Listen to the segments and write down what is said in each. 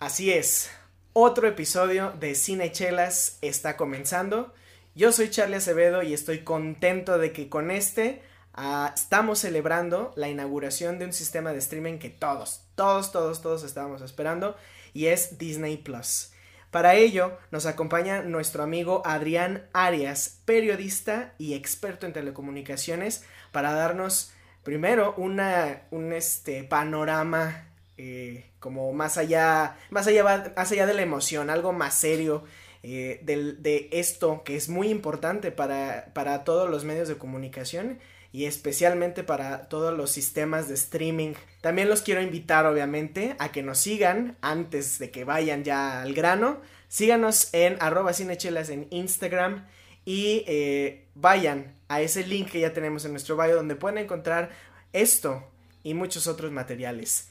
Así es, otro episodio de Cinechelas está comenzando. Yo soy Charlie Acevedo y estoy contento de que con este ah, estamos celebrando la inauguración de un sistema de streaming que todos, todos, todos, todos estábamos esperando y es Disney Plus. Para ello nos acompaña nuestro amigo Adrián Arias, periodista y experto en telecomunicaciones, para darnos primero una, un este, panorama eh, como más allá, más allá, más allá de la emoción, algo más serio eh, de, esto que es muy importante para, para todos los medios de comunicación y especialmente para todos los sistemas de streaming. También los quiero invitar obviamente a que nos sigan antes de que vayan ya al grano. Síganos en arroba cinechelas en Instagram y eh, vayan a ese link que ya tenemos en nuestro bio donde pueden encontrar esto y muchos otros materiales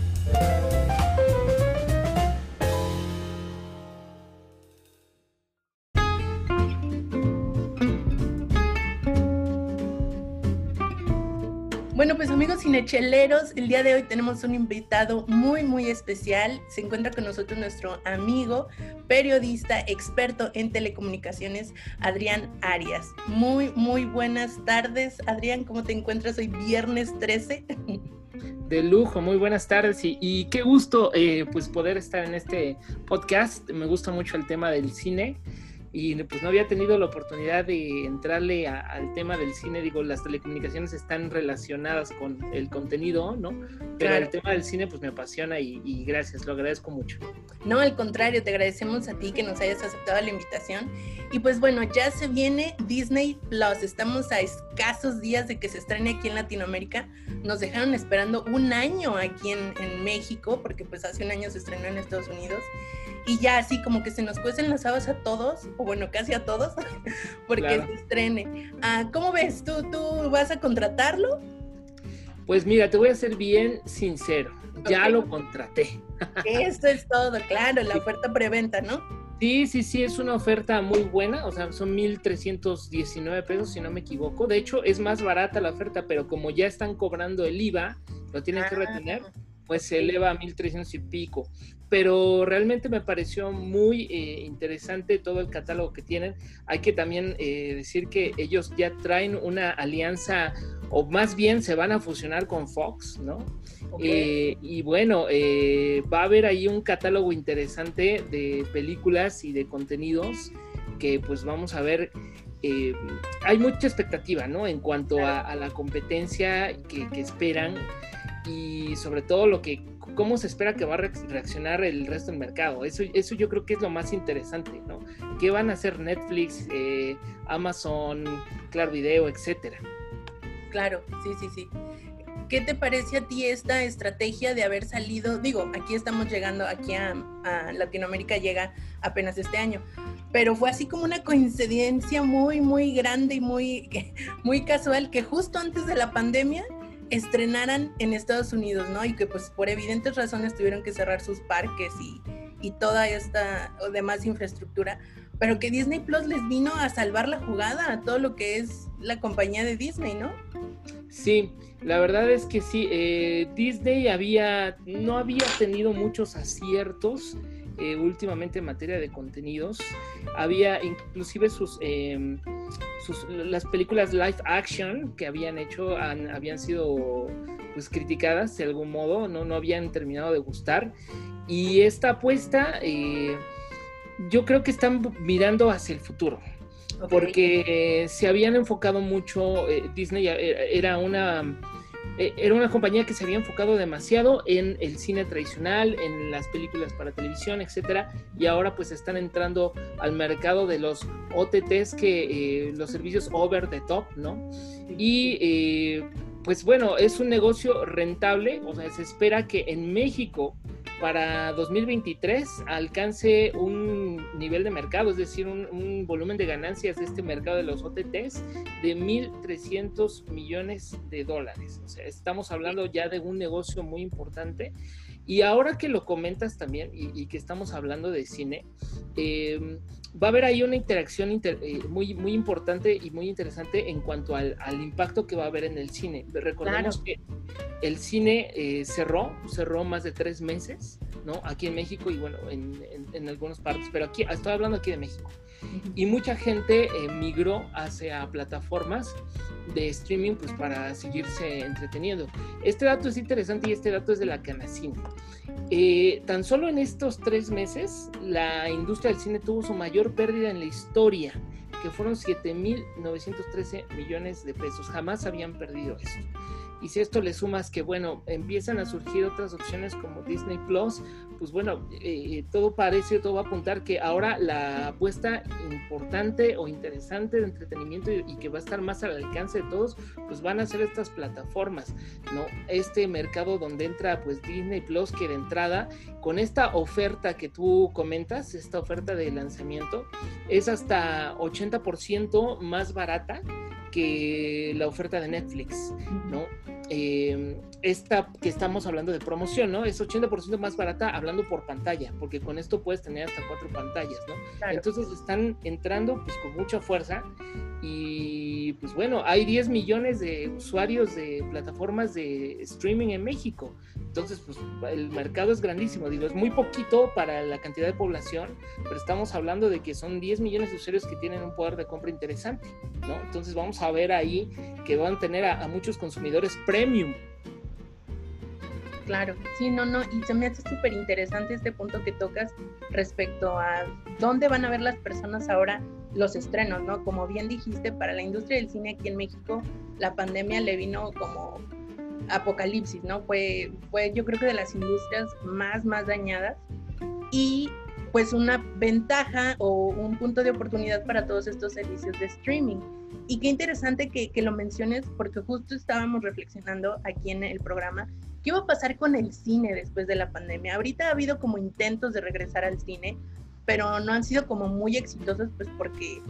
Cinecheleros, el día de hoy tenemos un invitado muy, muy especial. Se encuentra con nosotros nuestro amigo, periodista, experto en telecomunicaciones, Adrián Arias. Muy, muy buenas tardes. Adrián, ¿cómo te encuentras hoy viernes 13? De lujo, muy buenas tardes y, qué gusto eh, pues poder estar en este podcast. Me gusta mucho el tema del cine y pues no había tenido la oportunidad de entrarle al tema del cine, digo, las telecomunicaciones están relacionadas con el contenido, ¿no? Pero el tema del cine pues me apasiona y, y, gracias, lo agradezco mucho. No, al contrario, te agradecemos a ti que nos hayas aceptado la invitación. Y pues bueno, ya se viene Disney Plus, estamos a escasos días de que se estrene aquí en Latinoamérica, nos dejaron esperando un año aquí en, en México, porque pues hace un año se estrenó en Estados Unidos y ya así como que se nos cuecen las habas a todos, o bueno, casi a todos, porque se estrene. Ah, ¿Cómo ves? ¿Tú, ¿Tú vas a contratarlo? Pues mira, te voy a ser bien sincero, ya lo contraté. Esto es todo, claro, la oferta preventa, ¿no? Sí, sí, sí, es una oferta muy buena, o sea, son 1.319 pesos, si no me equivoco. De hecho, es más barata la oferta, pero como ya están cobrando el IVA, lo tienen que ah. retener, pues se eleva a 1.300 y pico pero realmente me pareció muy eh, interesante todo el catálogo que tienen. Hay que también eh, decir que ellos ya traen una alianza, o más bien se van a fusionar con Fox, ¿no? Eh, y bueno, va a haber ahí un catálogo interesante de películas y de contenidos que pues vamos a ver. hay mucha expectativa, ¿no? En cuanto a, la competencia que, que esperan y sobre todo lo que cómo se espera que va a reaccionar el resto del mercado. Eso, eso yo creo que es lo más interesante, ¿no? ¿Qué van a hacer Netflix, eh, Amazon, Claro Video, etcétera? Claro, sí, sí, sí. ¿Qué te parece a ti esta estrategia de haber salido? Digo, aquí estamos llegando, aquí a, a Latinoamérica llega apenas este año, pero fue así como una coincidencia muy, muy grande y muy, muy casual que justo antes de la pandemia estrenaran en Estados Unidos, ¿no? Y que pues por evidentes razones tuvieron que cerrar sus parques y, y toda esta demás infraestructura, pero que Disney Plus les vino a salvar la jugada a todo lo que es la compañía de Disney, ¿no? Sí, la verdad es que sí, eh, Disney había, no había tenido muchos aciertos eh, últimamente en materia de contenidos. Había inclusive sus, sus, las películas live action que habían hecho habían sido pues criticadas de algún modo, no, no habían terminado de gustar. Y esta apuesta eh, yo creo que están mirando hacia el futuro. Porque se habían enfocado mucho, eh, Disney era una eh, era una compañía que se había enfocado demasiado en el cine tradicional, en las películas para televisión, etcétera, y ahora pues están entrando al mercado de los OTTs, que eh, los servicios over the top, ¿no? Y eh, pues bueno, es un negocio rentable, o sea, se espera que en México para 2023 alcance un nivel de mercado, es decir, un, volumen de ganancias de este mercado de los OTTs de 1.300 millones de dólares. O sea, estamos hablando ya de un negocio muy importante. Y ahora que lo comentas también y, que estamos hablando de cine, eh, va a haber ahí una interacción eh, muy, muy importante y muy interesante en cuanto al, impacto que va a haber en el cine. Recordemos que el cine eh, cerró, cerró más de tres meses, ¿no? Aquí en México y bueno, en, en, algunas partes, pero aquí, estoy hablando aquí de México. Y mucha gente eh, migró hacia plataformas de streaming pues para seguirse entreteniendo. Este dato es interesante y este dato es de la Canacine. Eh, tan solo en estos tres meses, la industria del cine tuvo su mayor pérdida en la historia, que fueron 7.913 millones de pesos. Jamás habían perdido eso. Y si esto le sumas que, bueno, empiezan a surgir otras opciones como Disney Plus, pues bueno, eh, todo parece, todo va a apuntar que ahora la apuesta importante o interesante de entretenimiento y, que va a estar más al alcance de todos, pues van a ser estas plataformas, ¿no? Este mercado donde entra pues Disney Plus, que de entrada, con esta oferta que tú comentas, esta oferta de lanzamiento, es hasta 80% más barata que la oferta de Netflix, ¿no? Eh, esta que estamos hablando de promoción, ¿no? Es 80% más barata hablando por pantalla, porque con esto puedes tener hasta cuatro pantallas, ¿no? Entonces están entrando pues con mucha fuerza y pues bueno, hay 10 millones de usuarios de plataformas de streaming en México. Entonces, pues el mercado es grandísimo, es muy poquito para la cantidad de población, pero estamos hablando de que son 10 millones de usuarios que tienen un poder de compra interesante, ¿no? Entonces vamos a ver ahí que van a tener a, muchos consumidores premium. Claro, sí, no, no, y se me hace súper interesante este punto que tocas respecto a dónde van a ver las personas ahora los estrenos, ¿no? Como bien dijiste, para la industria del cine aquí en México, la pandemia le vino como apocalipsis, ¿no? Fue, fue yo creo que de las industrias más, más dañadas y pues una ventaja o un punto de oportunidad para todos estos servicios de streaming. Y qué interesante que, que lo menciones porque justo estábamos reflexionando aquí en el programa ¿Qué va a pasar con el cine después de la pandemia? Ahorita ha habido como intentos de regresar al cine, pero no han sido como muy exitosos, pues porque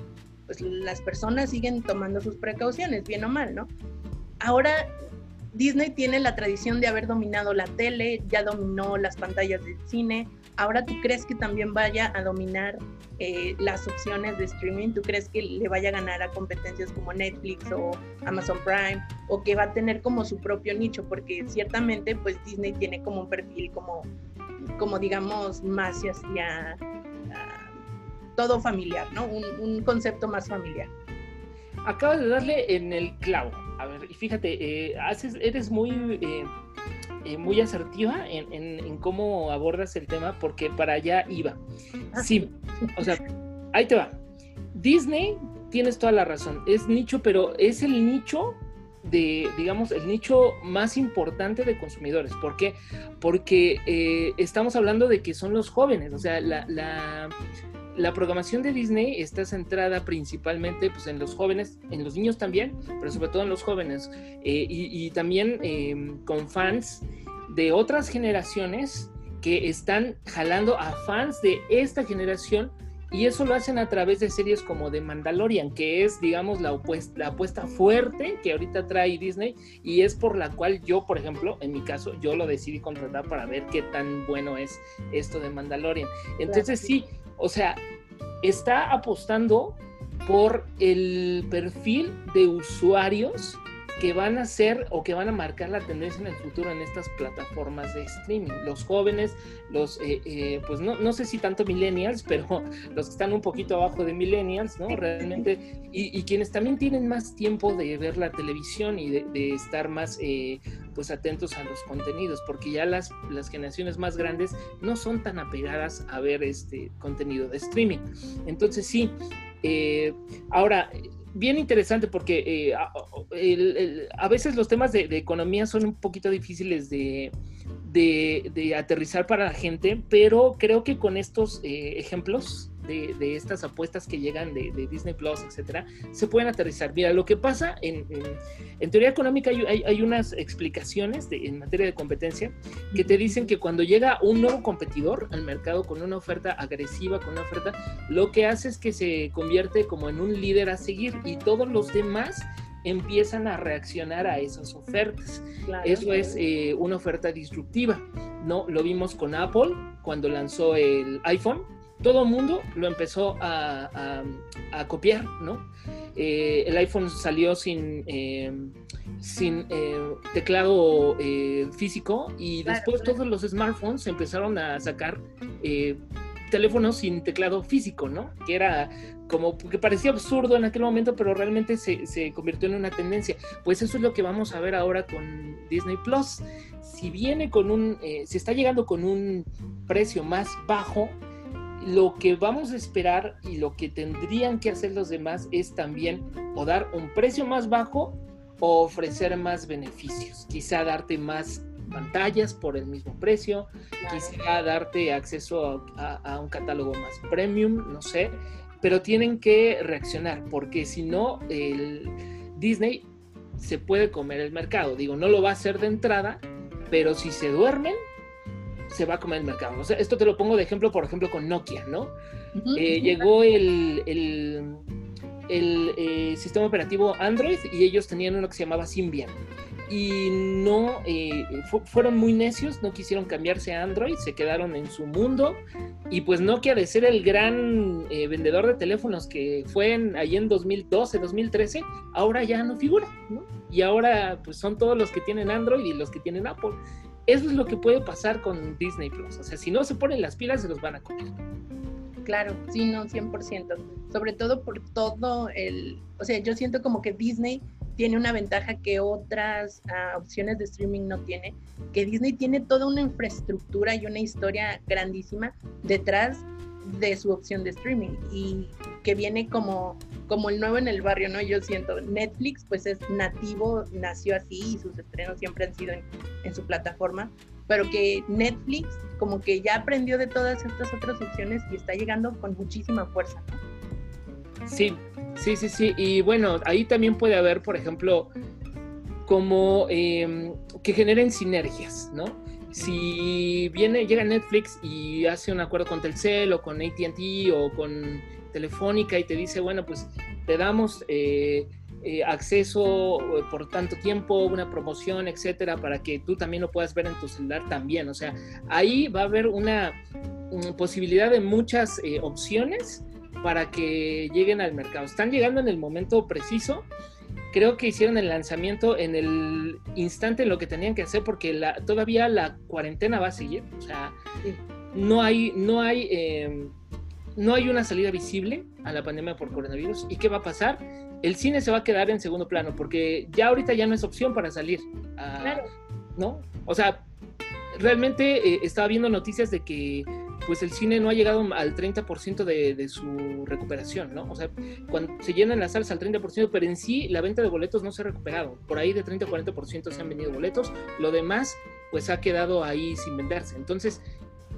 pues, las personas siguen tomando sus precauciones, bien o mal, ¿no? Ahora Disney tiene la tradición de haber dominado la tele, ya dominó las pantallas del cine. Ahora tú crees que también vaya a dominar eh, las opciones de streaming? ¿Tú crees que le vaya a ganar a competencias como Netflix o Amazon Prime? ¿O que va a tener como su propio nicho? Porque ciertamente pues Disney tiene como un perfil como, como digamos, más hacia uh, todo familiar, ¿no? Un, un concepto más familiar. Acabas de darle en el clavo a ver, y fíjate, eh, haces, eres muy, eh, eh, muy asertiva en, cómo abordas el tema, porque para allá iba. Ah, sí, o sea, ahí te va. Disney, tienes toda la razón, es nicho, pero es el nicho de, digamos, el nicho más importante de consumidores. ¿Por qué? Porque estamos hablando de que son los jóvenes, o sea, la, la la programación de Disney está centrada principalmente pues, en los jóvenes, en los niños también, pero sobre todo en los jóvenes, eh, y, también em, con fans de otras generaciones que están jalando a fans de esta generación y eso lo hacen a través de series como The Mandalorian, que es, digamos, la, la apuesta fuerte que ahorita trae Disney y es por la cual yo, por ejemplo, en mi caso, yo lo decidí contratar para ver qué tan bueno es esto de Mandalorian. Entonces sí, o sea, está apostando por el perfil de usuarios que van a ser o que van a marcar la tendencia en el futuro en estas plataformas de streaming. Los jóvenes, los, eh, eh, pues no, no sé si tanto millennials, pero los que están un poquito abajo de millennials, ¿no? Realmente, y, quienes también tienen más tiempo de ver la televisión y de, estar más, eh, pues atentos a los contenidos, porque ya las, las generaciones más grandes no son tan apegadas a ver este contenido de streaming. Entonces sí, ahora bien interesante porque eh, a, veces los temas de, economía son un poquito difíciles de, aterrizar para la gente, pero creo que con estos eh, ejemplos de, estas apuestas que llegan de, Disney Plus, etcétera, se pueden aterrizar. Mira, lo que pasa en, teoría económica hay, unas explicaciones en materia de competencia que te dicen que cuando llega un nuevo competidor al mercado con una oferta agresiva, con una oferta, lo que hace es que se convierte como en un líder a seguir y todos los demás empiezan a reaccionar a esas ofertas. Eso es eh, una oferta disruptiva. ¿no? Lo vimos con Apple cuando lanzó el iPhone. Todo el mundo lo empezó a, copiar, ¿no? Eh, el iPhone salió sin, em, sin eh, teclado físico y después todos los smartphones empezaron a sacar teléfonos sin teclado físico, ¿no? Que era como que parecía absurdo en aquel momento, pero realmente se, se, convirtió en una tendencia. Pues eso es lo que vamos a ver ahora con Disney Plus. Si viene con un, eh, si está llegando con un precio más bajo, lo que vamos a esperar y lo que tendrían que hacer los demás es también o dar un precio más bajo o ofrecer más beneficios. Quizá darte más pantallas por el mismo precio, quizá darte acceso a, a, un catálogo más premium, no sé, pero tienen que reaccionar, porque si no, el Disney se puede comer el mercado. Digo, no lo va a hacer de entrada, pero si se duermen, se va a comer el mercado. O sea, esto te lo pongo de ejemplo, por ejemplo, con Nokia, ¿no? Eh, llegó el, el, el eh, sistema operativo Android y ellos tenían uno que se llamaba Symbian y no eh, fueron muy necios, no quisieron cambiarse a Android, se quedaron en su mundo y pues Nokia de ser el gran eh, vendedor de teléfonos que fue en, ahí en 2012, 2013, ahora ya no figura, ¿no? Y ahora pues son todos los que tienen Android y los que tienen Apple. Eso es lo que puede pasar con Disney Plus, o sea, si no se ponen las pilas se los van a comer. Claro, sí, no, 100%. Sobre todo por todo el, o sea, yo siento como que Disney tiene una ventaja que otras ah, opciones de streaming no tiene, que Disney tiene toda una infraestructura y una historia grandísima detrás de su opción de streaming y que viene como, como el nuevo en el barrio, ¿no? Yo siento, Netflix pues es nativo, nació así y sus estrenos siempre han sido en, su plataforma, pero que Netflix como que ya aprendió de todas estas otras opciones y está llegando con muchísima fuerza, ¿no? Sí, Sí, sí, sí. Y bueno, ahí también puede haber, por ejemplo, como em, que generen sinergias, ¿no? Si viene, llega Netflix y hace un acuerdo con Telcel o con ATT o con Telefónica y te dice, bueno, pues te damos eh, eh, acceso eh, por tanto tiempo, una promoción, etcétera, para que tú también lo puedas ver en tu celular también. O sea, ahí va a haber una, una posibilidad de muchas opciones para que lleguen al mercado. Están llegando en el momento preciso. Creo que hicieron el lanzamiento en el instante en lo que tenían que hacer porque la, todavía la cuarentena va a seguir. O sea, no hay, no hay, em, no hay una salida visible a la pandemia por coronavirus. ¿Y qué va a pasar? El cine se va a quedar en segundo plano porque ya ahorita ya no es opción para salir. claro. ¿No? O sea, realmente eh, estaba viendo noticias de que pues el cine no ha llegado al 30% de, de, su recuperación, ¿no? O sea, cuando se llenan las salas al 30%, pero en sí la venta de boletos no se ha recuperado. Por ahí de 30 a 40% se han vendido boletos, lo demás pues ha quedado ahí sin venderse. Entonces,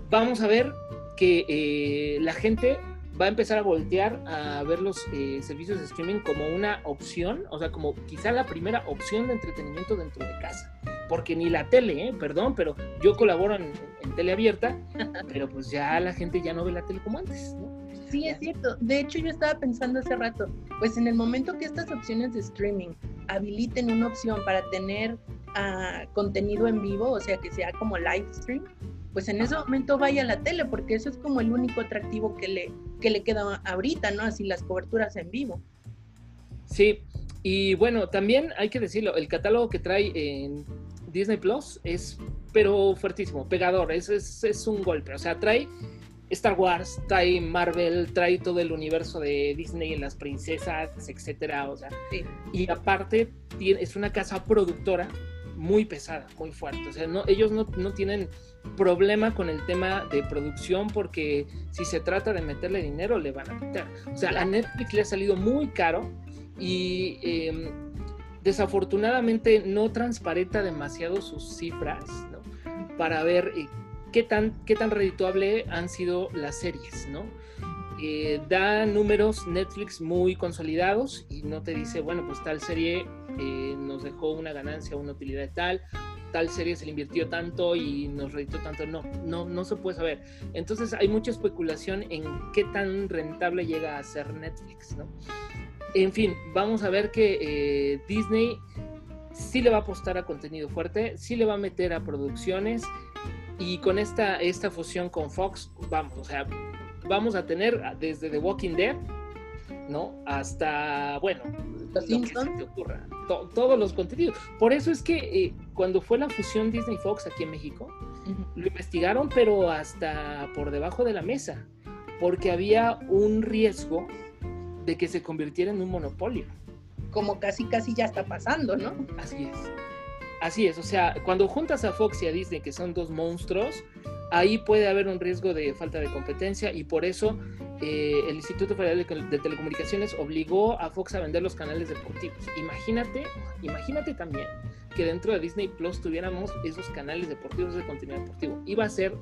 vamos a ver que eh, la gente va a empezar a voltear a ver los eh, servicios de streaming como una opción, o sea, como quizá la primera opción de entretenimiento dentro de casa porque ni la tele, ¿eh? perdón, pero yo colaboro en, tele abierta, pero pues ya la gente ya no ve la tele como antes, ¿no? Sí, es cierto. De hecho, yo estaba pensando hace rato, pues en el momento que estas opciones de streaming habiliten una opción para tener uh, contenido en vivo, o sea, que sea como live stream, pues en ese momento vaya a la tele, porque eso es como el único atractivo que le, que le queda ahorita, ¿no? Así las coberturas en vivo. Sí, y bueno, también hay que decirlo, el catálogo que trae en Disney Plus es, pero fuertísimo, pegador, es, es, un golpe. O sea, trae Star Wars, trae Marvel, trae todo el universo de Disney, las princesas, etcétera. O sea, y aparte es una casa productora muy pesada, muy fuerte. O sea, no, ellos no, no, tienen problema con el tema de producción porque si se trata de meterle dinero, le van a meter. O sea, a Netflix le ha salido muy caro y eh, desafortunadamente no transparenta demasiado sus cifras para ver eh, qué, tan, qué tan redituable han sido las series, ¿no? eh, da números Netflix muy consolidados y no te dice, bueno, pues tal serie eh, nos dejó una ganancia, una utilidad tal, tal serie se le invirtió tanto y nos reditó tanto. No, no, no se puede saber. Entonces hay mucha especulación en qué tan rentable llega a ser Netflix, ¿no? En fin, vamos a ver que eh, Disney sí le va a apostar a contenido fuerte, sí le va a meter a producciones y con esta, esta fusión con Fox, vamos, o sea, vamos a tener desde The Walking Dead, ¿no? Hasta, bueno, los Simpsons. ocurra, todos los contenidos. Por eso es que eh, cuando fue la fusión Disney-Fox aquí en México, lo investigaron, pero hasta por debajo de la mesa, porque había un riesgo de que se convirtiera en un monopolio. Como casi, casi ya está pasando, ¿no? Así es. Así es, o sea, cuando juntas a Fox y a Disney, que son dos monstruos, ahí puede haber un riesgo de falta de competencia y por eso eh, el Instituto Federal de, Telecomunicaciones obligó a Fox a vender los canales deportivos. Imagínate, imagínate también que dentro de Disney Plus tuviéramos esos canales deportivos de contenido deportivo. Iba a ser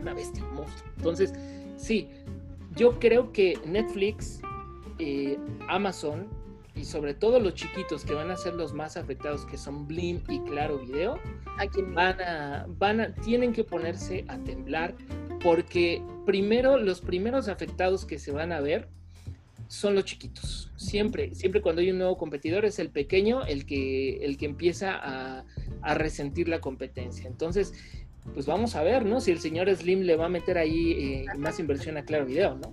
una bestia, un monstruo. Entonces, sí, yo creo que Netflix, eh, Amazon y sobre todo los chiquitos que van a ser los más afectados, que son Blim y Claro Video, van a, van a, tienen que ponerse a temblar porque primero los primeros afectados que se van a ver son los chiquitos. Siempre, siempre cuando hay un nuevo competidor es el pequeño el que, el que empieza a, a resentir la competencia. Entonces, pues vamos a ver, ¿no? Si el señor Slim le va a meter ahí eh, más inversión a Claro Video, ¿no?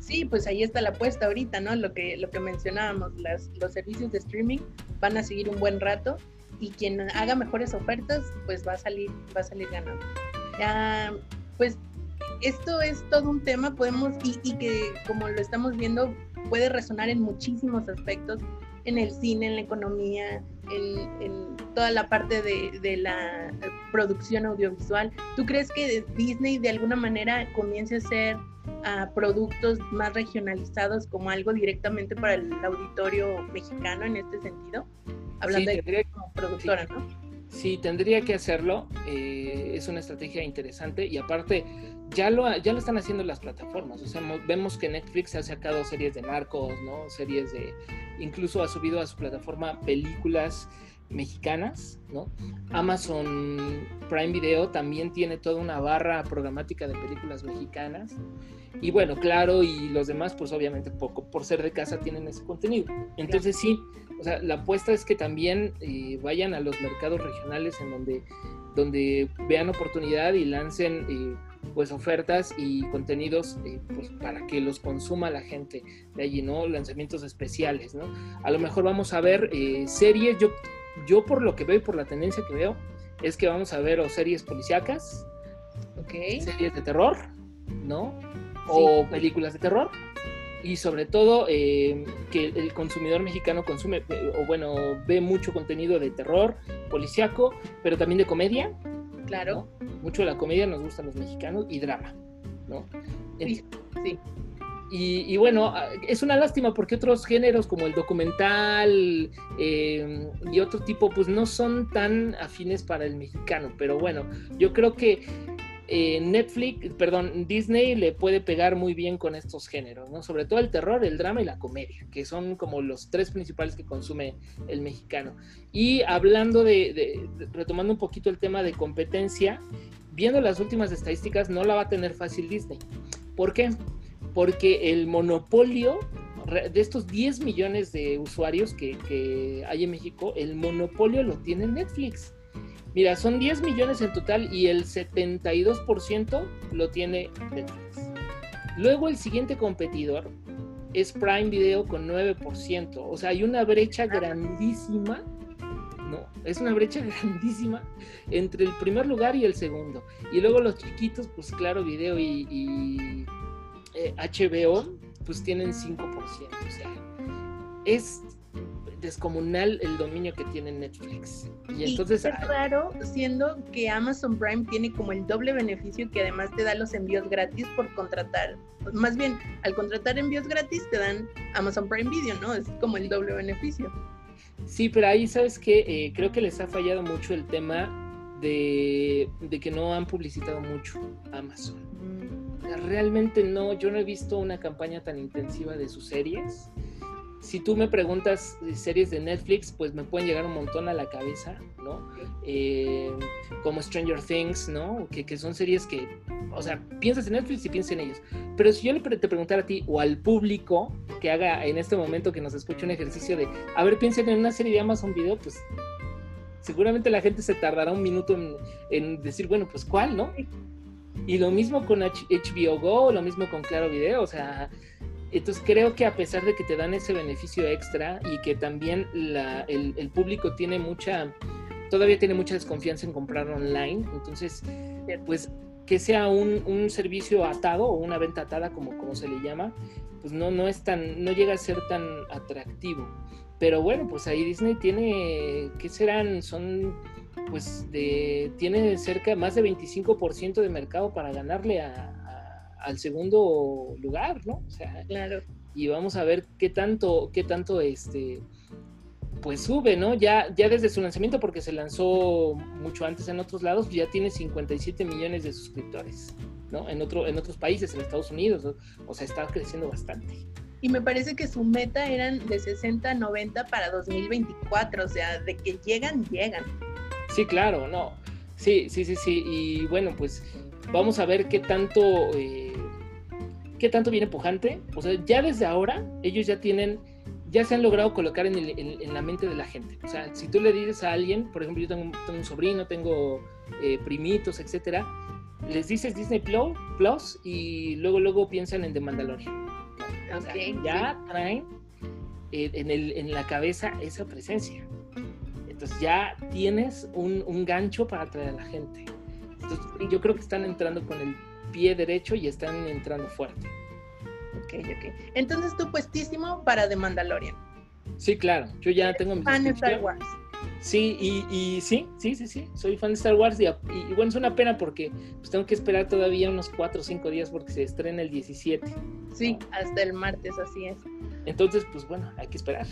Sí, pues ahí está la apuesta ahorita, ¿no? Lo que, lo que mencionábamos, las, los servicios de streaming van a seguir un buen rato y quien haga mejores ofertas, pues va a salir, va a salir ganando. Ya, pues esto es todo un tema, podemos, y, y que como lo estamos viendo, puede resonar en muchísimos aspectos, en el cine, en la economía, en, en toda la parte de, de, la producción audiovisual. ¿Tú crees que Disney de alguna manera comience a ser a productos más regionalizados como algo directamente para el auditorio mexicano en este sentido? Hablando sí, de como productora, sí. ¿no? Sí, tendría que hacerlo. Eh, es una estrategia interesante y aparte ya lo, ya lo están haciendo las plataformas. O sea, vemos que Netflix ha sacado series de narcos, ¿no? Series de... Incluso ha subido a su plataforma películas mexicanas, ¿no? Amazon Prime Video también tiene toda una barra programática de películas mexicanas. Y bueno, claro, y los demás, pues obviamente poco, por ser de casa tienen ese contenido. Entonces sí, o sea, la apuesta es que también eh, vayan a los mercados regionales en donde, donde vean oportunidad y lancen eh, pues ofertas y contenidos eh, pues, para que los consuma la gente de allí, ¿no? Lanzamientos especiales, ¿no? A lo mejor vamos a ver eh, series, yo, yo por lo que veo y por la tendencia que veo, es que vamos a ver o series policíacas, okay. series de terror, ¿no? O sí. películas de terror. Y sobre todo eh, que el consumidor mexicano consume, o bueno, ve mucho contenido de terror, policíaco, pero también de comedia, Claro. ¿no? Mucho de la comedia nos gustan los mexicanos y drama, ¿no? Sí, sí. Y, y, bueno, es una lástima porque otros géneros como el documental eh, y otro tipo, pues no son tan afines para el mexicano. Pero bueno, yo creo que eh, Netflix, perdón, Disney le puede pegar muy bien con estos géneros, ¿no? Sobre todo el terror, el drama y la comedia, que son como los tres principales que consume el mexicano. Y hablando de, de, retomando un poquito el tema de competencia, viendo las últimas estadísticas, no la va a tener fácil Disney. ¿Por qué? Porque el monopolio de estos 10 millones de usuarios que hay en México, el monopolio lo tiene Netflix. Mira, son 10 millones en total y el 72% lo tiene Netflix. Luego el siguiente competidor es Prime Video con 9%. O sea, hay una brecha grandísima. No, es una brecha grandísima entre el primer lugar y el segundo. Y luego los chiquitos, pues claro, Video y, y eh, HBO, pues tienen 5%. O sea, es descomunal el dominio que tiene Netflix. Y, y entonces es raro siendo que Amazon Prime tiene como el doble beneficio que además te da los envíos gratis por contratar. Más bien, al contratar envíos gratis te dan Amazon Prime Video, ¿no? Es como el doble beneficio. Sí, pero ahí sabes que eh, creo que les ha fallado mucho el tema de, de, que no han publicitado mucho Amazon. realmente no, yo no he visto una campaña tan intensiva de sus series. Si tú me preguntas series de Netflix, pues me pueden llegar un montón a la cabeza, ¿no? Eh, como Stranger Things, ¿no? Que, que, son series que, o sea, piensas en Netflix y piensas en ellos. Pero si yo le te preguntara a ti o al público que haga en este momento que nos escuche un ejercicio de, a ver, piensen en una serie de Amazon Video, pues seguramente la gente se tardará un minuto en, en decir, bueno, pues ¿cuál, no? Y lo mismo con HBO Go, lo mismo con Claro Video, o sea, entonces creo que a pesar de que te dan ese beneficio extra y que también el, público tiene mucha, todavía tiene mucha desconfianza en comprar online, entonces pues que sea un, servicio atado o una venta atada como, como se le llama, pues no, no es tan, no llega a ser tan atractivo. Pero bueno, pues ahí Disney tiene, ¿qué serán? Son pues de, tiene cerca más de 25% de mercado para ganarle al segundo lugar, ¿no? O sea, claro. Y vamos a ver qué tanto, qué tanto este pues sube, ¿no? Ya, ya desde su lanzamiento, porque se lanzó mucho antes en otros lados, ya tiene 57 millones de suscriptores, ¿no? En, otro, en otros países, en Estados Unidos, o sea, está creciendo bastante. Y me parece que su meta eran de 60 a 90 para 2024, o sea, de que llegan, llegan. Sí, claro, no. Sí, sí, sí, sí. Y bueno, pues vamos a ver qué tanto, eh, qué tanto viene pujante. O sea, ya desde ahora ellos ya tienen, ya se han logrado colocar en, en, la mente de la gente. O sea, si tú le dices a alguien, por ejemplo, yo tengo, un sobrino, tengo eh, primitos, etcétera, les dices Disney Plus y luego, luego piensan en The Mandalorian. ya traen eh, en, el, en la cabeza esa presencia. Entonces ya tienes un, gancho para atraer a la gente. Entonces, yo creo que están entrando con el pie derecho y están entrando fuerte. Ok, ok. Entonces tú puestísimo para The Mandalorian. Sí, claro. Yo ya tengo mi fan de Star Wars. Sí, y, sí, sí, sí, sí. Soy fan de Star Wars y, bueno, es una pena porque pues, tengo que esperar todavía unos 4 o 5 días porque se estrena el 17. Sí, hasta el martes, así es. Entonces, pues bueno, hay que esperar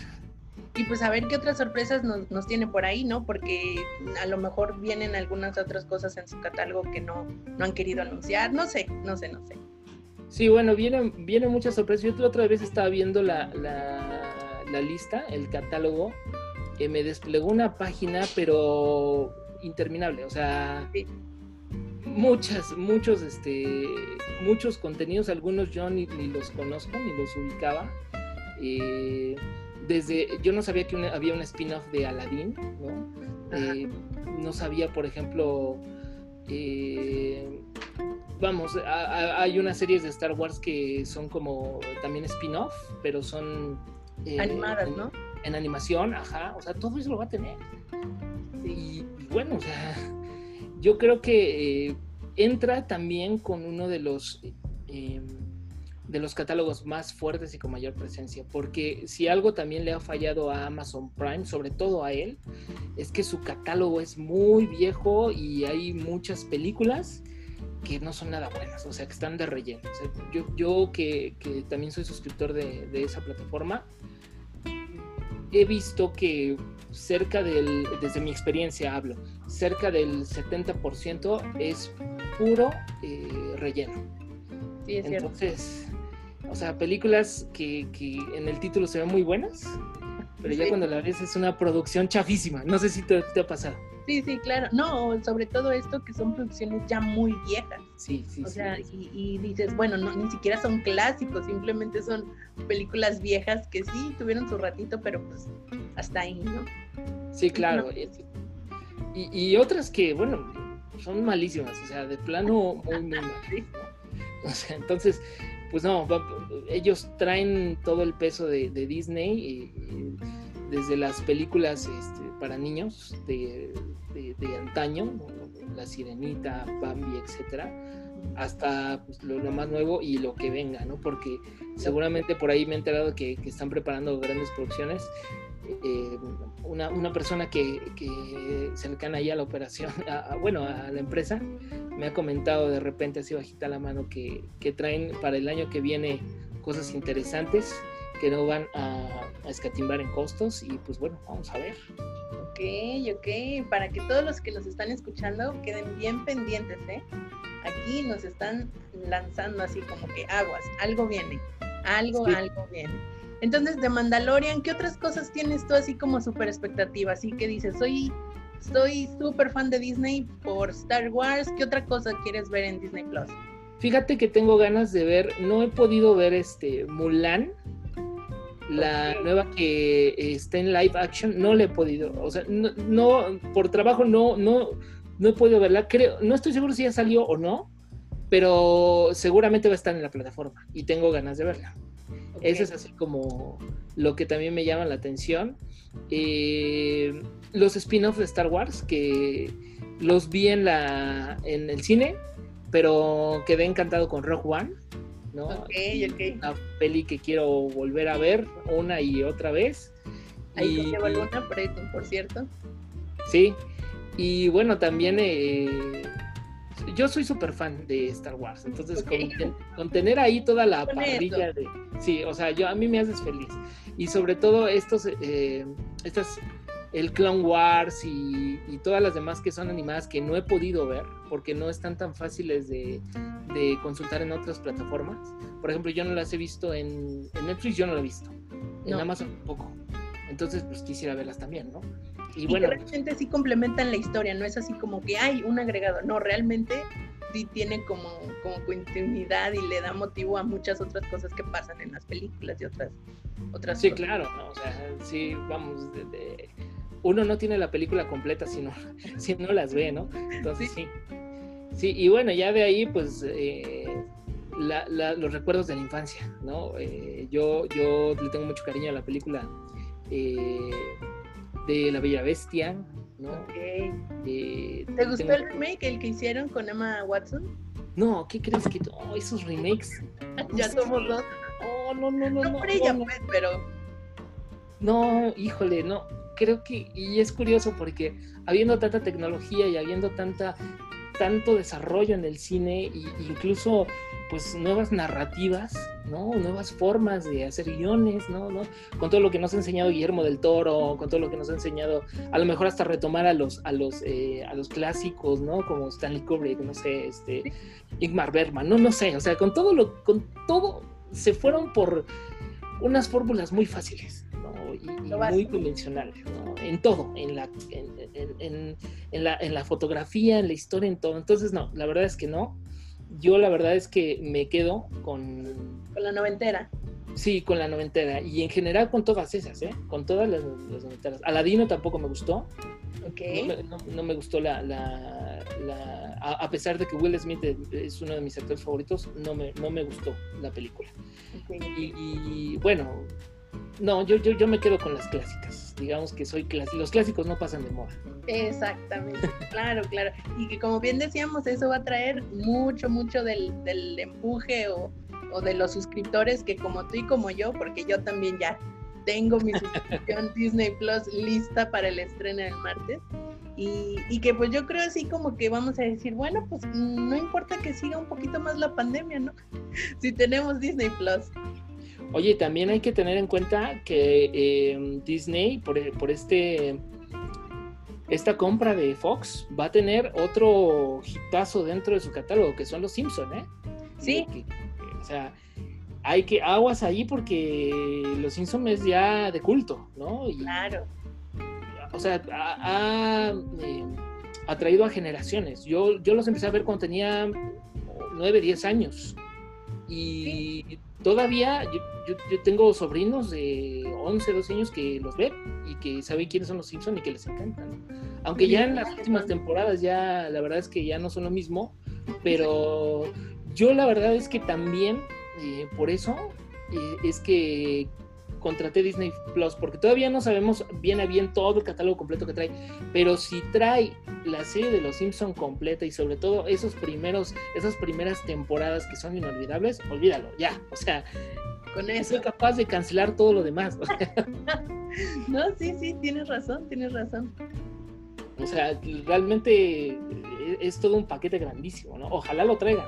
y pues a ver qué otras sorpresas nos, nos, tiene por ahí, ¿no? Porque a lo mejor vienen algunas otras cosas en su catálogo que no, no han querido anunciar, no sé, no sé, no sé. Sí, bueno, vienen, vienen muchas sorpresas. Yo otra vez estaba viendo la, la, lista, el catálogo, que me desplegó una página, pero interminable, o sea... muchas, muchos, este, muchos contenidos, algunos yo ni, ni los conozco, ni los ubicaba. Eh, desde, yo no sabía que había un spin-off de Aladdin, ¿no? Eh, no sabía, por ejemplo, eh, vamos, hay unas series de Star Wars que son como también spin-off, pero son... Eh, Animadas, ¿no? En animación, ajá, o sea, todo eso lo va a tener. Y bueno, o sea, yo creo que entra también con uno de los de los catálogos más fuertes y con mayor presencia, porque si algo también le ha fallado a Amazon Prime, sobre todo a él, es que su catálogo es muy viejo y hay muchas películas que no son nada buenas, o sea, que están de relleno. yo, yo que, también soy suscriptor de, esa plataforma, he visto que cerca del, desde mi experiencia hablo, cerca del 70% es puro eh, relleno. Sí, es Entonces, o sea, películas que, que en el título se ven muy buenas, pero ya cuando la ves es una producción chafísima. No sé si te, te, ha pasado. Sí, sí, claro. No, sobre todo esto que son producciones ya muy viejas. Sí, sí, o sea, y, y, dices, bueno, no, ni siquiera son clásicos, simplemente son películas viejas que sí tuvieron su ratito, pero pues hasta ahí, ¿no? Sí, claro. Y, y, otras que, bueno, son malísimas, o sea, de plano muy, muy mal. O sea, entonces, pues no, ellos traen todo el peso de, Disney, desde las películas este, para niños de, antaño, La Sirenita, Bambi, etcétera, hasta pues, lo, más nuevo y lo que venga, ¿no? Porque seguramente por ahí me he enterado que están preparando grandes producciones eh, una, una, persona que, que cercana ahí a la operación, bueno, a la empresa, me ha comentado de repente así bajita la mano que, que traen para el año que viene cosas interesantes que no van a, a, escatimbar en costos y pues bueno, vamos a ver. Ok, ok, para que todos los que nos están escuchando queden bien pendientes, ¿eh? Aquí aquí nos están lanzando así como que aguas, algo viene, algo, algo viene. Entonces, de Mandalorian, ¿qué otras cosas tienes tú así como súper expectativa? Así que dices, soy soy súper fan de Disney por Star Wars. ¿Qué otra cosa quieres ver en Disney Plus? Fíjate que tengo ganas de ver, no he podido ver este Mulan, la nueva que está en live action, no le he podido, o sea, no, por trabajo no, no, no he podido verla, creo, no estoy seguro si ya salió o no, pero seguramente va a estar en la plataforma y tengo ganas de verla. Eso es así como lo que también me llama la atención. Eh, los spin-offs de Star Wars, que los vi en, la, en el cine, pero quedé encantado con Rogue One. ¿no? Una peli que quiero volver a ver una y otra vez. Ahí y, una, por cierto. Sí, y bueno, también eh, yo soy súper fan de Star Wars, entonces con, tener ahí toda la parrilla de... Sí, o sea, yo a mí me haces feliz. Y sobre todo estos, eh, estas el Clone Wars y, todas las demás que son animadas que no he podido ver porque no están tan fáciles de, consultar en otras plataformas. Por ejemplo, yo no las he visto en, Netflix, yo no la he visto. En Amazon tampoco. Entonces, pues quisiera verlas también, ¿no? Y, bueno. realmente sí complementan la historia, no es así como que hay un agregado. No, realmente sí tiene como, como continuidad y le da motivo a muchas otras cosas que pasan en las películas y otras otras sí claro ¿no? o sea sí vamos de, uno no tiene la película completa si no, si no las ve, ¿no? Entonces sí. Sí, y bueno, ya de ahí, pues, eh, los recuerdos de la infancia, ¿no? Eh, yo, yo le tengo mucho cariño a la película eh, de La Bella Bestia, ¿no? ¿Te gustó el remake, el que hicieron con Emma Watson? No, ¿qué crees que oh, esos remakes? ya somos dos. Oh, no, no, no, no. No por ella, pues, pero. No, híjole, no creo que, y es curioso porque habiendo tanta tecnología y habiendo tanta, tanto desarrollo en el cine e incluso pues nuevas narrativas, ¿no? Nuevas formas de hacer guiones, ¿no? ¿no? Con todo lo que nos ha enseñado Guillermo del Toro, con todo lo que nos ha enseñado, a lo mejor hasta retomar a los, a los, eh, a los clásicos, ¿no? Como Stanley Kubrick, no sé, este, Ingmar Bergman, no, no sé, o sea, con todo lo, con todo se fueron por unas fórmulas muy fáciles, y, muy convencional, en todo, en la, en, la, en la fotografía, en la historia, en todo. Entonces, no, la verdad es que no. Yo la verdad es que me quedo con... Con la noventera. Sí, con la noventera. Y en general con todas esas, ¿eh? Con todas las, noventeras. Aladino tampoco me gustó. Okay. No, me, gustó la... la, a, pesar de que Will Smith es uno de mis actores favoritos, no me, no me gustó la película. y, bueno, no, yo, yo, yo me quedo con las clásicas. Digamos que soy clásico. Los clásicos no pasan de moda. Exactamente, claro, claro. Y que como bien decíamos, eso va a traer mucho, mucho del, del empuje o, o, de los suscriptores que como tú y como yo, porque yo también ya tengo mi suscripción Disney Plus lista para el estreno del martes. Y, y, que pues yo creo así como que vamos a decir, bueno, pues no importa que siga un poquito más la pandemia, ¿no? si tenemos Disney Plus. Oye, también hay que tener en cuenta que em, Disney, por, por, este esta compra de Fox, va a tener otro hitazo dentro de su catálogo, que son los Simpsons, ¿eh? Sí. o sea, hay que aguas ahí porque los Simpsons es ya de culto, ¿no? claro. O sea, ha, em, atraído a generaciones. Yo, yo los empecé a ver cuando tenía 9, 10 años. Y todavía yo, tengo sobrinos de 11, 12 años que los ven y que saben quiénes son los Simpsons y que les encantan. Aunque ya en las últimas temporadas ya la verdad es que ya no son lo mismo, pero yo la verdad es que también eh, por eso eh, es que contraté Disney Plus, porque todavía no sabemos bien a bien todo el catálogo completo que trae, pero si trae la serie de Los Simpson completa y sobre todo esos primeros, esas primeras temporadas que son inolvidables, olvídalo, ya, o sea, con eso soy capaz de cancelar todo lo demás. no, sí, sí, tienes razón, tienes razón. O sea, realmente es todo un paquete grandísimo, ¿no? Ojalá lo traigan,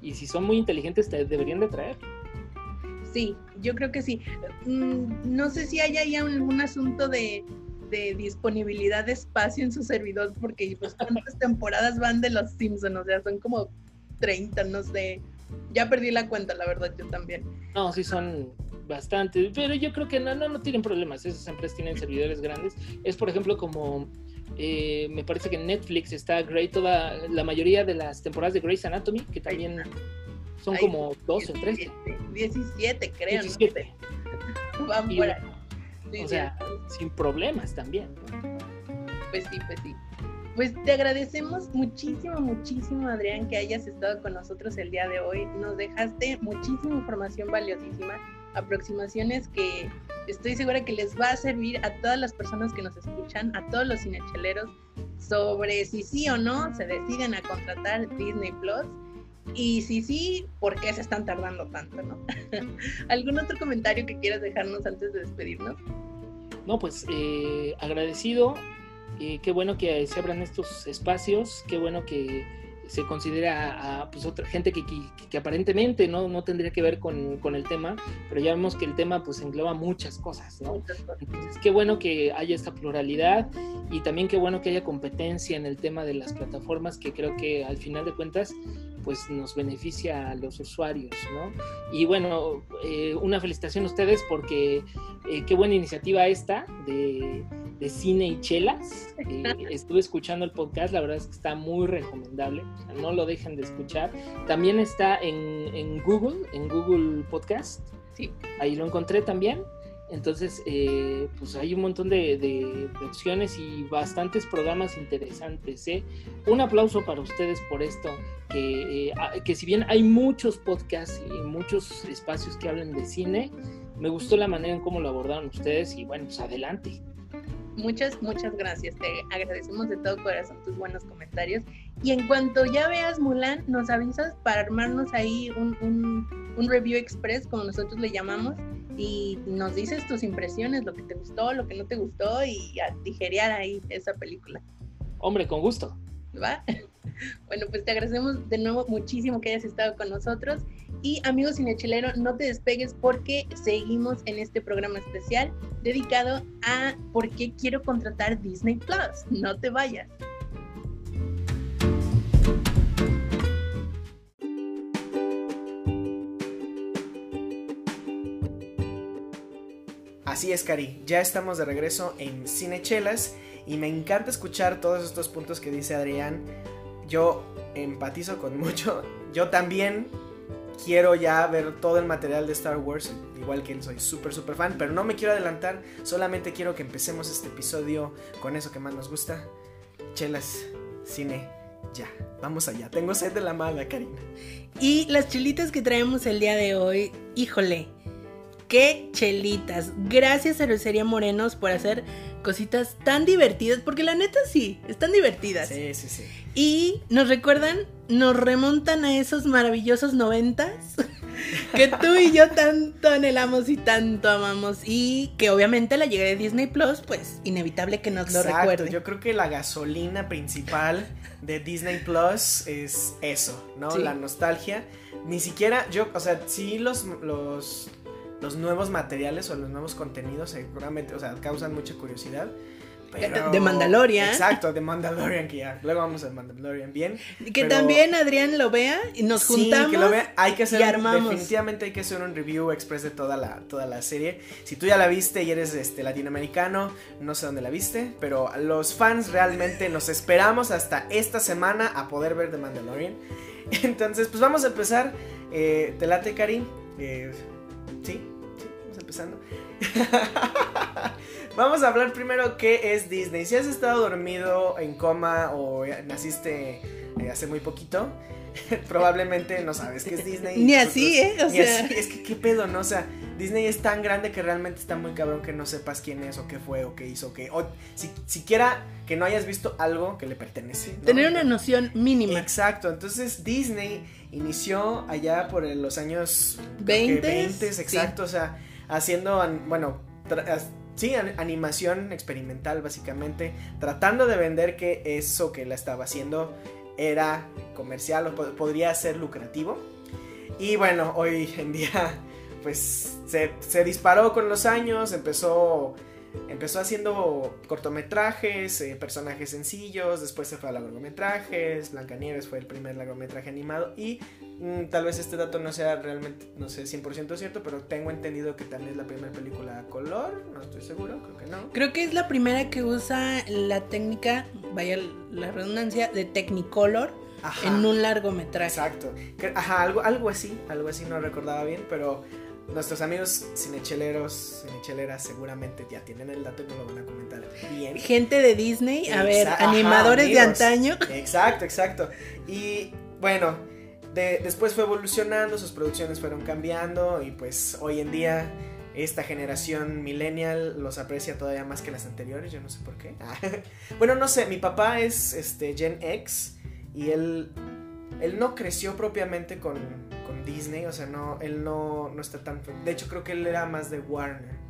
Y si son muy inteligentes, te deberían de traer. Sí, yo creo que sí. Mm, no sé si hay ahí algún asunto de, disponibilidad de espacio en su servidor, porque pues cuántas temporadas van de los Simpsons, o sea, son como 30, no sé. Ya perdí la cuenta, la verdad, yo también. No, sí son bastantes, pero yo creo que no, no, no tienen problemas, esas empresas tienen servidores grandes. Es, por ejemplo, como eh, me parece que en Netflix está Grey, toda la mayoría de las temporadas de Grey's Anatomy, que también son como 12 o 13. 17, creo. 17. Van o sea, sin problemas también. Pues sí, pues sí. Pues te agradecemos muchísimo, muchísimo, Adrián, que hayas estado con nosotros el día de hoy. Nos dejaste muchísima información valiosísima, aproximaciones que estoy segura que les va a servir a todas las personas que nos escuchan, a todos los cinecheleros, sobre si sí o no se deciden a contratar Disney Plus. Y si sí, ¿por qué se están tardando tanto, no? ¿Algún otro comentario que quieras dejarnos antes de despedirnos? No, pues eh, agradecido qué bueno que se abran estos espacios, qué bueno que se considera a, pues, otra gente que, que, aparentemente ¿no? no tendría que ver con, con, el tema, pero ya vemos que el tema pues engloba muchas cosas, ¿no? Entonces, qué bueno que haya esta pluralidad y también qué bueno que haya competencia en el tema de las plataformas, que creo que al final de cuentas pues nos beneficia a los usuarios, ¿no? Y bueno, eh, una felicitación a ustedes porque eh, qué buena iniciativa esta de, cine y chelas. Eh, estuve escuchando el podcast, la verdad es que está muy recomendable, no lo dejen de escuchar. También está en, en Google, en Google Podcast. Sí. Ahí lo encontré también. Entonces, eh, pues hay un montón de, opciones y bastantes programas interesantes. ¿eh? Un aplauso para ustedes por esto, que, eh, que si bien hay muchos podcasts y muchos espacios que hablan de cine, me gustó la manera en cómo lo abordaron ustedes y bueno, pues adelante. Muchas, muchas gracias. Te agradecemos de todo corazón tus buenos comentarios. Y en cuanto ya veas Mulan, nos avisas para armarnos ahí un, un review express, como nosotros le llamamos, y nos dices tus impresiones, lo que te gustó, lo que no te gustó y a digerear ahí esa película. Hombre, con gusto. ¿Va? Bueno, pues te agradecemos de nuevo muchísimo que hayas estado con nosotros. Y amigos cinechelero, no te despegues porque seguimos en este programa especial dedicado a por qué quiero contratar Disney Plus. No te vayas. Así es, Cari, ya estamos de regreso en Cinechelas y me encanta escuchar todos estos puntos que dice Adrián. Yo empatizo con mucho. Yo también quiero ya ver todo el material de Star Wars, igual que él soy súper, súper fan, pero no me quiero adelantar, solamente quiero que empecemos este episodio con eso que más nos gusta. Chelas, cine, ya, vamos allá. Tengo sed de la mala, Karina. Y las chelitas que traemos el día de hoy, híjole, qué chelitas. Gracias a Rosería Morenos por hacer cositas tan divertidas, porque la neta sí, están divertidas. Sí, sí, sí. Y nos recuerdan, nos remontan a esos maravillosos noventas que tú y yo tanto anhelamos y tanto amamos. Y que obviamente la llegada de Disney Plus, pues inevitable que nos lo recuerde. Yo creo que la gasolina principal de Disney Plus es eso, ¿no? La nostalgia. Ni siquiera, yo, o sea, sí los, los los nuevos materiales o los nuevos contenidos seguramente, o sea, causan mucha curiosidad. de Mandalorian. Exacto, de Mandalorian, que ya. Luego vamos a Mandalorian bien. Que también Adrián lo vea y nos juntamos. que lo vea. Hay que hacer, definitivamente hay que hacer un review express de toda la, toda la serie. Si tú ya la viste y eres este, latinoamericano, no sé dónde la viste, pero los fans realmente nos esperamos hasta esta semana a poder ver The Mandalorian. Entonces, pues vamos a empezar. Eh, ¿Te late, Karim? Eh, sí, empezando. Vamos a hablar primero qué es Disney. Si has estado dormido en coma o naciste eh, hace muy poquito, probablemente no sabes qué es Disney. Ni así, ¿eh? O sea... Es que qué pedo, ¿no? O sea, Disney es tan grande que realmente está muy cabrón que no sepas quién es o qué fue o qué hizo o qué. O si, siquiera que no hayas visto algo que le pertenece. Tener una noción mínima. Exacto. Entonces Disney inició allá por los años 20. 20, exacto. O sea haciendo, bueno, sí, animación experimental básicamente, tratando de vender que eso que la estaba haciendo era comercial o podría ser lucrativo. Y bueno, hoy en día pues se, disparó con los años, empezó empezó haciendo cortometrajes, eh, personajes sencillos, después se fue a largometrajes, Blancanieves fue el primer largometraje animado y mm, tal vez este dato no sea realmente, no sé, 100% cierto, pero tengo entendido que también es la primera película a color, no estoy seguro, creo que no. Creo que es la primera que usa la técnica, vaya la redundancia, de Technicolor. En un largometraje. Exacto. Ajá, algo, algo así, algo así no recordaba bien, pero nuestros amigos cinecheleros, cinecheleras seguramente ya tienen el dato y no lo van a comentar bien. Gente de Disney, a ver, animadores de antaño. Exacto, exacto. Y bueno, después fue evolucionando, sus producciones fueron cambiando y pues hoy en día esta generación millennial los aprecia todavía más que las anteriores, yo no sé por qué. bueno, no sé, mi papá es este Gen X y él él no creció propiamente con Disney, o sea, no, él no, no está tan... De hecho, creo que él era más de Warner.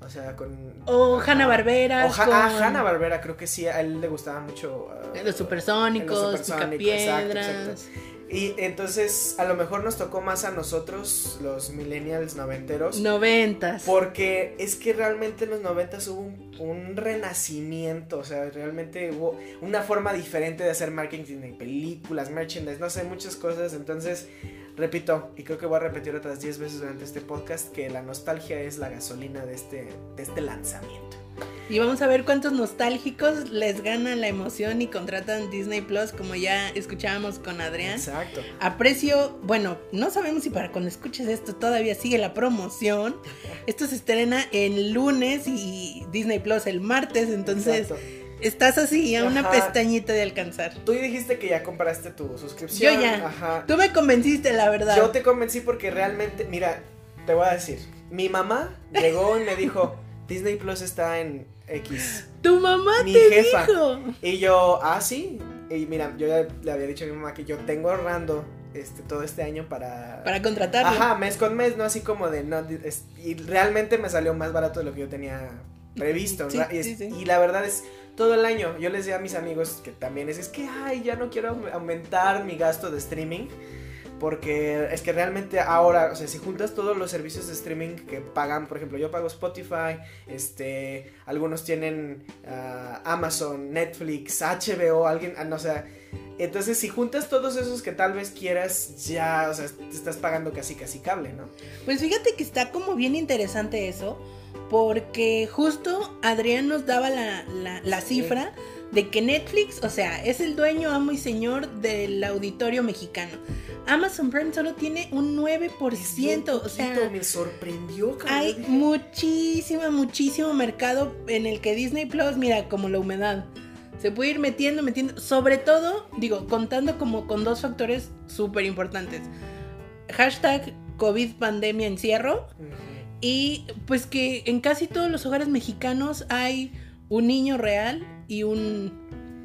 O sea, con... O Hanna Barbera. O ah, Hanna Barbera, creo que sí, a él le gustaba mucho... Uh, los supersónicos, los supersónicos Y entonces a lo mejor nos tocó más a nosotros, los millennials noventeros. Noventas. Porque es que realmente en los noventas hubo un, renacimiento, o sea, realmente hubo una forma diferente de hacer marketing de películas, merchandise, no sé, muchas cosas. Entonces Repito, y creo que voy a repetir otras 10 veces durante este podcast, que la nostalgia es la gasolina de este, de este lanzamiento. Y vamos a ver cuántos nostálgicos les gana la emoción y contratan Disney Plus, como ya escuchábamos con Adrián. Exacto. A precio, bueno, no sabemos si para cuando escuches esto todavía sigue la promoción. Esto se estrena el lunes y Disney Plus el martes, entonces estás así a una pestañita de alcanzar. Tú dijiste que ya compraste tu suscripción. Yo ya. Ajá. Tú me convenciste, la verdad. Yo te convencí porque realmente, mira, te voy a decir, mi mamá llegó y me dijo, Disney Plus está en X. Tu mamá mi te jefa. dijo. Y yo, ah, sí. Y mira, yo ya le había dicho a mi mamá que yo tengo ahorrando este, todo este año para... Para contratarlo. Ajá, mes con mes, no así como de... no Y realmente me salió más barato de lo que yo tenía previsto. y, la verdad es todo el año. Yo les decía a mis amigos que también es, es que, ay, ya no quiero aumentar mi gasto de streaming. Porque es que realmente ahora, o sea, si juntas todos los servicios de streaming que pagan, por ejemplo, yo pago Spotify, este, algunos tienen ah, Amazon, Netflix, HBO, alguien, ah, no, o sea, entonces si juntas todos esos que tal vez quieras, ya, o sea, te estás pagando casi casi cable, ¿no? Pues fíjate que está como bien interesante eso, porque justo Adrián nos daba la, cifra de que Netflix, o sea, es el dueño, amo y señor del auditorio mexicano. Amazon Prime solo tiene un 9%, o sea, me sorprendió. Hay muchísimo, muchísimo mercado en el que Disney Plus, mira, como la humedad, se puede ir metiendo, metiendo, sobre todo, digo, contando como con dos factores súper importantes. Hashtag COVID pandemia encierro. Y pues que en casi todos los hogares mexicanos hay un niño real y un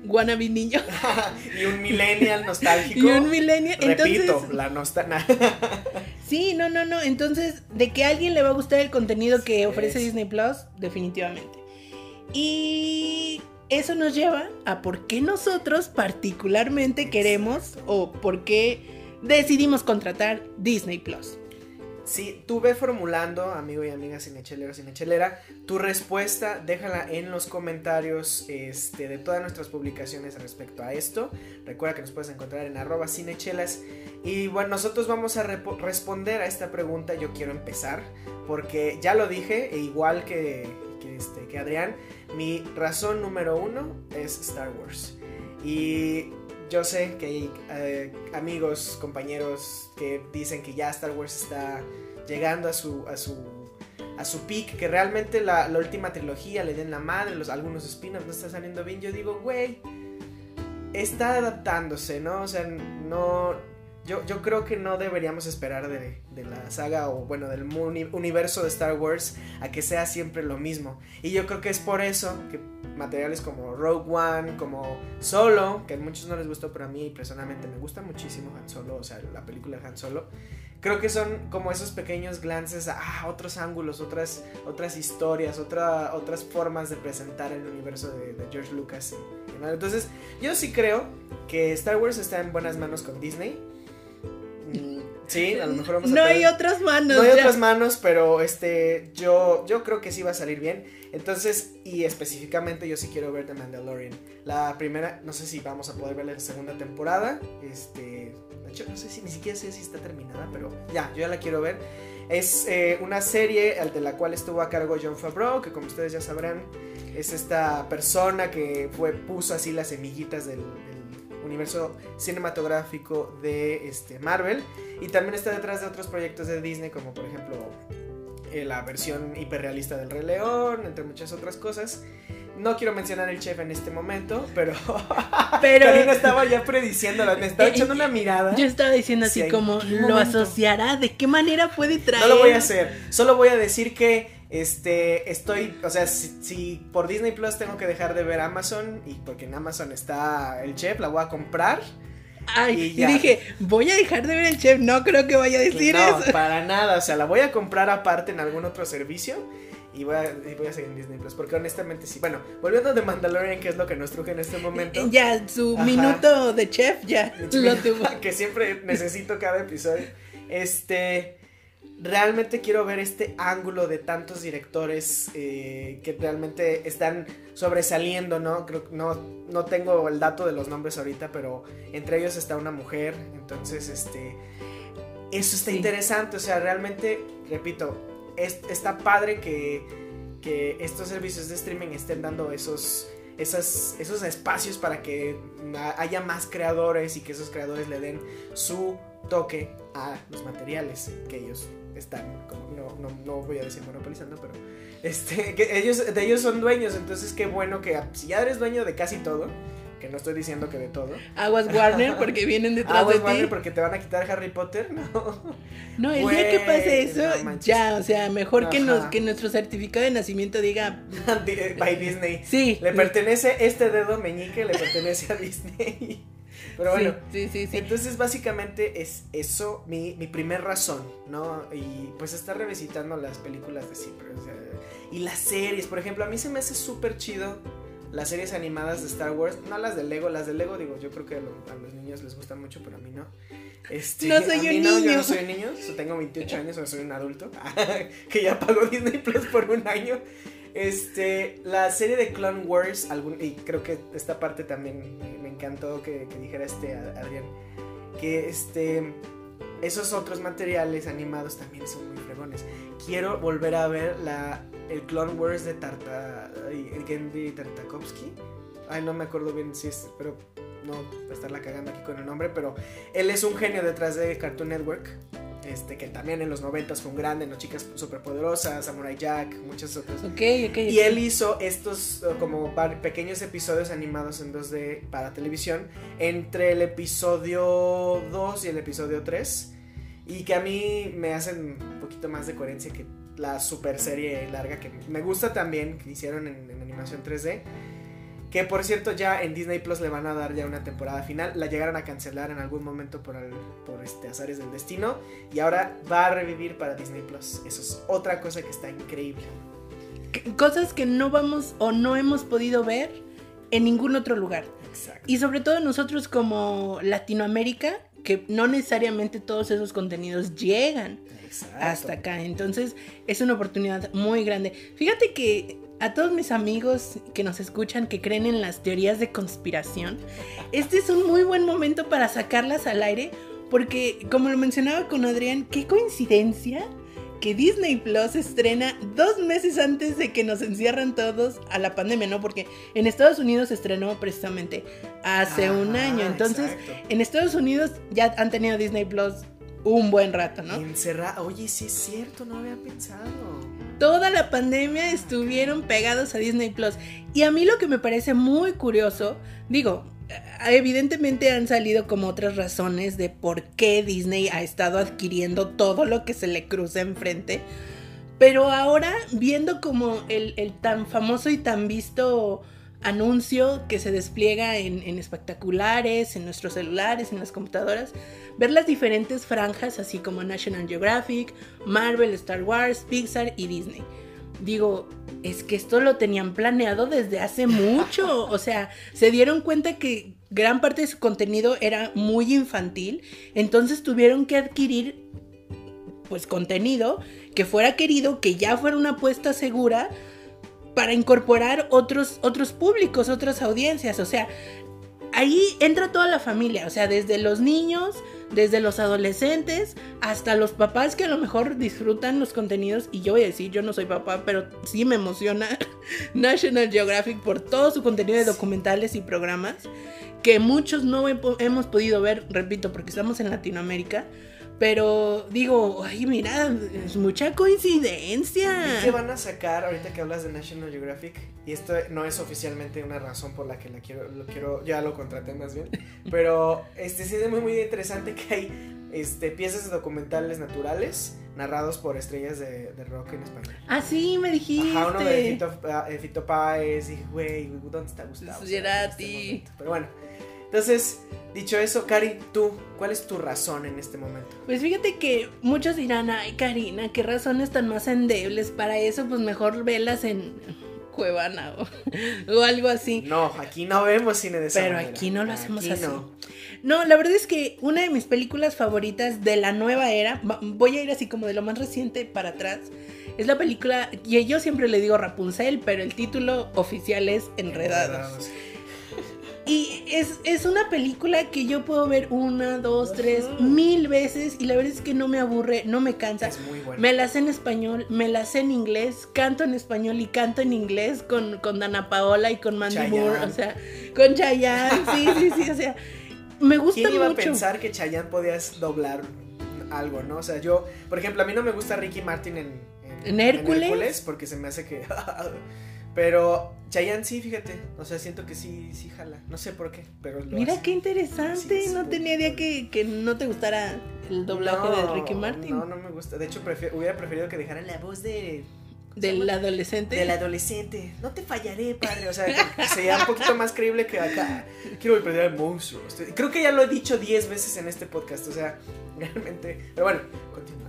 wannabe niño. y un millennial nostálgico. Y un millennial. Repito, la nostalgia. sí, no, no, no. Entonces, de que a alguien le va a gustar el contenido que ofrece Disney Plus, definitivamente. Y eso nos lleva a por qué nosotros particularmente queremos o por qué decidimos contratar Disney Plus. Si tú ve formulando, amigo y amiga cinechelero, cinechelera, tu respuesta déjala en los comentarios este, de todas nuestras publicaciones respecto a esto. Recuerda que nos puedes encontrar en arroba cinechelas. Y bueno, nosotros vamos a responder a esta pregunta. Yo quiero empezar porque ya lo dije, e igual que, que, este, que Adrián, mi razón número uno es Star Wars. Y yo sé que hay eh, amigos, compañeros que dicen que ya Star Wars está llegando a su, a su, a su peak, que realmente la, última trilogía le den la madre, los, algunos spin-offs no está saliendo bien. Yo digo, güey, está adaptándose, ¿no? O sea, no, yo, yo creo que no deberíamos esperar de, la saga o bueno del universo de Star Wars a que sea siempre lo mismo. Y yo creo que es por eso que materiales como Rogue One, como Solo, que a muchos no les gustó, pero a mí personalmente me gusta muchísimo Han Solo, o sea, la película de Han Solo. Creo que son como esos pequeños glances a otros ángulos, otras, otras historias, otra, otras formas de presentar el universo de, George Lucas. Entonces, yo sí creo que Star Wars está en buenas manos con Disney Sí, a lo mejor vamos a No hay otras manos. No hay ya. otras manos, pero este, yo, yo creo que sí va a salir bien. Entonces, y específicamente yo sí quiero ver The Mandalorian. La primera, no sé si vamos a poder ver la segunda temporada. Este, de hecho, no sé si ni siquiera sé si está terminada, pero ya, yo ya la quiero ver. Es eh, una serie de la cual estuvo a cargo John Favreau, que como ustedes ya sabrán, es esta persona que fue, puso así las semillitas del, del universo cinematográfico de este, Marvel. Y también está detrás de otros proyectos de Disney, como por ejemplo eh, la versión hiperrealista del Rey León, entre muchas otras cosas. No quiero mencionar el chef en este momento, pero. Pero- Karina estaba ya prediciéndolo, me estaba Eh, echando una mirada. Yo estaba diciendo así Sí, ¿en como, ¿lo asociará? ¿De qué manera puede traer? No lo voy a hacer. Solo voy a decir que este estoy, o sea, si, si por Disney Plus tengo que dejar de ver Amazon y porque en Amazon está el chef, la voy a comprar. Ay, Y dije, voy a dejar de ver el chef. No creo que vaya a decir no, eso. para nada, o sea, la voy a comprar aparte en algún otro servicio y voy a, y voy a seguir en Disney Plus, porque honestamente sí. Bueno, volviendo The Mandalorian, que es lo que nos truje en este momento. Ya, su Ajá. minuto de chef ya lo tuvo. que siempre necesito cada episodio. Este. Realmente quiero ver este ángulo de tantos directores eh, que realmente están sobresaliendo, ¿no? Creo que no, no tengo el dato de los nombres ahorita, pero entre ellos está una mujer. Entonces, este. Eso está Sí. interesante. O sea, realmente, repito, es- está padre que, que estos servicios de streaming estén dando esos, esas, esos espacios para que haya más creadores y que esos creadores le den su toque a los materiales que ellos están, como, no, no, no voy a decir monopolizando, pero este, que ellos, de ellos son dueños, entonces qué bueno que si ya eres dueño de casi todo, que no estoy diciendo que de todo, Aguas Warner porque vienen detrás de pues, Warner, ti. porque te van a quitar Harry Potter, no. No, el día que pase eso, no ya, o sea, mejor que, nos, que nuestro certificado de nacimiento diga, By Disney. sí. Le pertenece este dedo meñique, le pertenece a Disney. Pero bueno, Sí, sí, sí. entonces básicamente es eso mi, mi primer razón, ¿no? Y pues estar revisitando las películas de siempre. o sea, y las series, por ejemplo, a mí se me hace súper chido las series animadas de Star Wars, no las de Lego, las de Lego digo, yo creo que a, lo- a los niños les gustan mucho, pero a mí no. Este, No soy a mí un no, Yo niño. no soy un niño, tengo 28 años, o soy un adulto, que ya pagó Disney Plus por un año. Este, la serie de Clone Wars, algún, y creo que esta parte también me, encantó que, que dijera este Adrián, que este, esos otros materiales animados también son muy fregones. Quiero volver a ver la, el Clone Wars de Tarta, Gendy Tartakovsky. Ay, no me acuerdo bien si es, pero no estarla cagando aquí con el nombre, pero él es un genio detrás de Cartoon Network. Este, que también en los 90 fue un grande, ¿no? Chicas superpoderosas, Samurai Jack, muchas otras. Ok, ok. Y él hizo estos como pequeños episodios animados en 2D para televisión entre el episodio 2 y el episodio 3 y que a mí me hacen un poquito más de coherencia que la super serie larga que me gusta también que hicieron en, en animación 3D que por cierto ya en Disney Plus le van a dar ya una temporada final la llegaron a cancelar en algún momento por, el- por este azares del destino y ahora va a revivir para Disney Plus eso es otra cosa que está increíble Cosas que no vamos o no hemos podido ver en ningún otro lugar. Exacto. Y sobre todo nosotros como Latinoamérica, que no necesariamente todos esos contenidos llegan Exacto. hasta acá. Entonces es una oportunidad muy grande. Fíjate que a todos mis amigos que nos escuchan, que creen en las teorías de conspiración, este es un muy buen momento para sacarlas al aire. Porque, como lo mencionaba con Adrián, qué coincidencia que Disney Plus estrena dos meses antes de que nos encierran todos a la pandemia, ¿no? Porque en Estados Unidos se estrenó precisamente hace un Ajá, año. Entonces, exacto. en Estados Unidos ya han tenido Disney Plus un buen rato, ¿no? Encerra- Oye, sí es cierto, no había pensado. Toda la pandemia estuvieron pegados a Disney Plus. Y a mí lo que me parece muy curioso, digo, eh, evidentemente han salido como otras razones de por qué Disney ha estado adquiriendo todo lo que se le cruza enfrente. Pero ahora, viendo como el, el tan famoso y tan visto anuncio que se despliega en, en espectaculares, en nuestros celulares, en las computadoras, ver las diferentes franjas, así como National Geographic, Marvel, Star Wars, Pixar y Disney. Digo, es que esto lo tenían planeado desde hace mucho. O sea, se dieron cuenta que gran parte de su contenido era muy infantil. Entonces tuvieron que adquirir pues contenido que fuera querido, que ya fuera una apuesta segura para incorporar otros, otros públicos, otras audiencias. O sea, ahí entra toda la familia, o sea, desde los niños, desde los adolescentes, hasta los papás que a lo mejor disfrutan los contenidos. Y yo voy a decir, yo no soy papá, pero sí me emociona National Geographic por todo su contenido de documentales y programas que muchos no hemos podido ver, repito, porque estamos en Latinoamérica. Pero digo, ay, mira, es mucha coincidencia. ¿Y qué van a sacar ahorita que hablas de National Geographic? Y esto no es oficialmente una razón por la que la quiero, lo quiero, ya lo contraté más bien. Pero este sí es muy, muy interesante que hay este, piezas documentales naturales narrados por estrellas de, rock en español. Ah, sí, me dijiste. Ajá, uno de Fito, ah, Fito Páez. Y, güey, ¿dónde está Gustavo? Este Pero bueno, entonces, dicho eso, Cari, tú, ¿cuál es tu razón en este momento? Pues fíjate que muchos dirán, ay, Karina, ¿qué razones tan más endebles? Para eso, pues mejor velas en Cuevana o, algo así. No, aquí no vemos cine de esa Pero aquí no lo hacemos así. No. no, la verdad es que una de mis películas favoritas de la nueva era, voy a ir así como de lo más reciente para atrás, es la película, y yo siempre le digo Rapunzel, pero el título oficial es Enredados. Y es, una película que yo puedo ver una, dos, tres, mil veces y la verdad es que no me aburre, no me cansa. Es muy buena. Me la sé en español, me la sé en inglés, canto en español y canto en inglés con, con Dana Paola y con Mandy Moore, o sea, con Chayanne, sí, sí, sí, o sea, me gusta ¿Quién iba a pensar que Chayanne podías doblar algo, no? O sea, yo, por ejemplo, a mí no me gusta Ricky Martin en, en, Hércules? en Hércules porque se me hace que... Pero Chayanne sí, fíjate. O sea, siento que sí, sí jala. No sé por qué, pero lo Mira qué interesante. no tenía idea que, que, no te gustara el doblaje de Ricky Martin. No, no me gusta. De hecho, hubiera preferido que dejaran la voz de. ¿Del adolescente? Del adolescente. No te fallaré, padre. O sea, que sería un poquito más creíble que acá. Quiero perder al monstruo. Creo que ya lo he dicho 10 veces en este podcast. O sea, realmente. Pero bueno, continúa.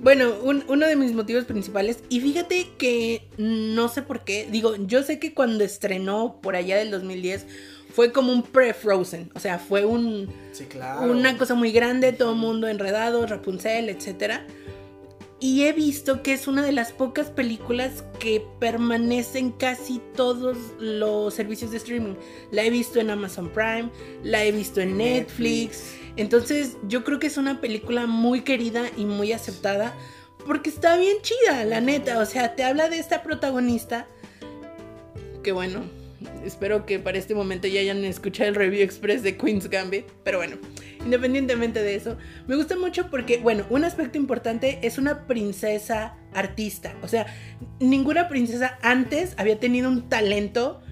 Bueno, uno de mis motivos principales, y fíjate que no sé por qué, digo, yo sé que cuando estrenó por allá del 2010 fue como un pre-Frozen, o sea, fue un, sí, claro. una cosa muy grande, todo el mundo enredado, Rapunzel, etc. Y he visto que es una de las pocas películas que permanecen casi todos los servicios de streaming. La he visto en Amazon Prime, la he visto en Netflix entonces yo creo que es una película muy querida y muy aceptada porque está bien chida, la neta. O sea, te habla de esta protagonista que bueno, espero que para este momento ya hayan escuchado el review express de Queen's Gambit. Pero bueno, independientemente de eso, me gusta mucho porque, bueno, un aspecto importante es una princesa artista. O sea, ninguna princesa antes había tenido un talento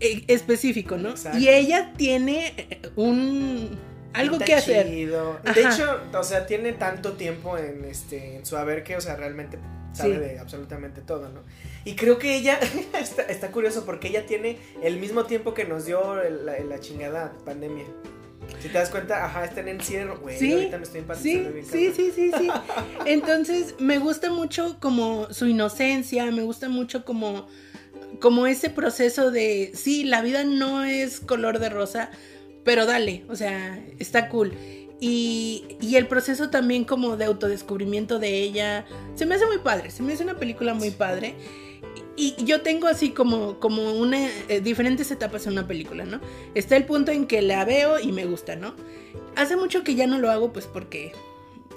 eh, específico, ¿no? Y ella tiene un algo que hacer. De hecho, o sea, tiene tanto tiempo en este en su haber que, o sea, realmente sabe de absolutamente todo, ¿no? Y creo que ella está, curioso porque ella tiene el mismo tiempo que nos dio la, chingada pandemia. Si te das cuenta, ajá, está en encierro, güey. Sí, ahorita me estoy sí, sí, sí, sí, sí. Entonces, me gusta mucho como su inocencia, me gusta mucho como como ese proceso de sí, la vida no es color de rosa, pero dale, o sea, está cool. Y, y, el proceso también como de autodescubrimiento de ella, se me hace muy padre, se me hace una película muy padre. Y, yo tengo así como, como una, eh, diferentes etapas en una película, ¿no? Está el punto en que la veo y me gusta, ¿no? Hace mucho que ya no lo hago, pues porque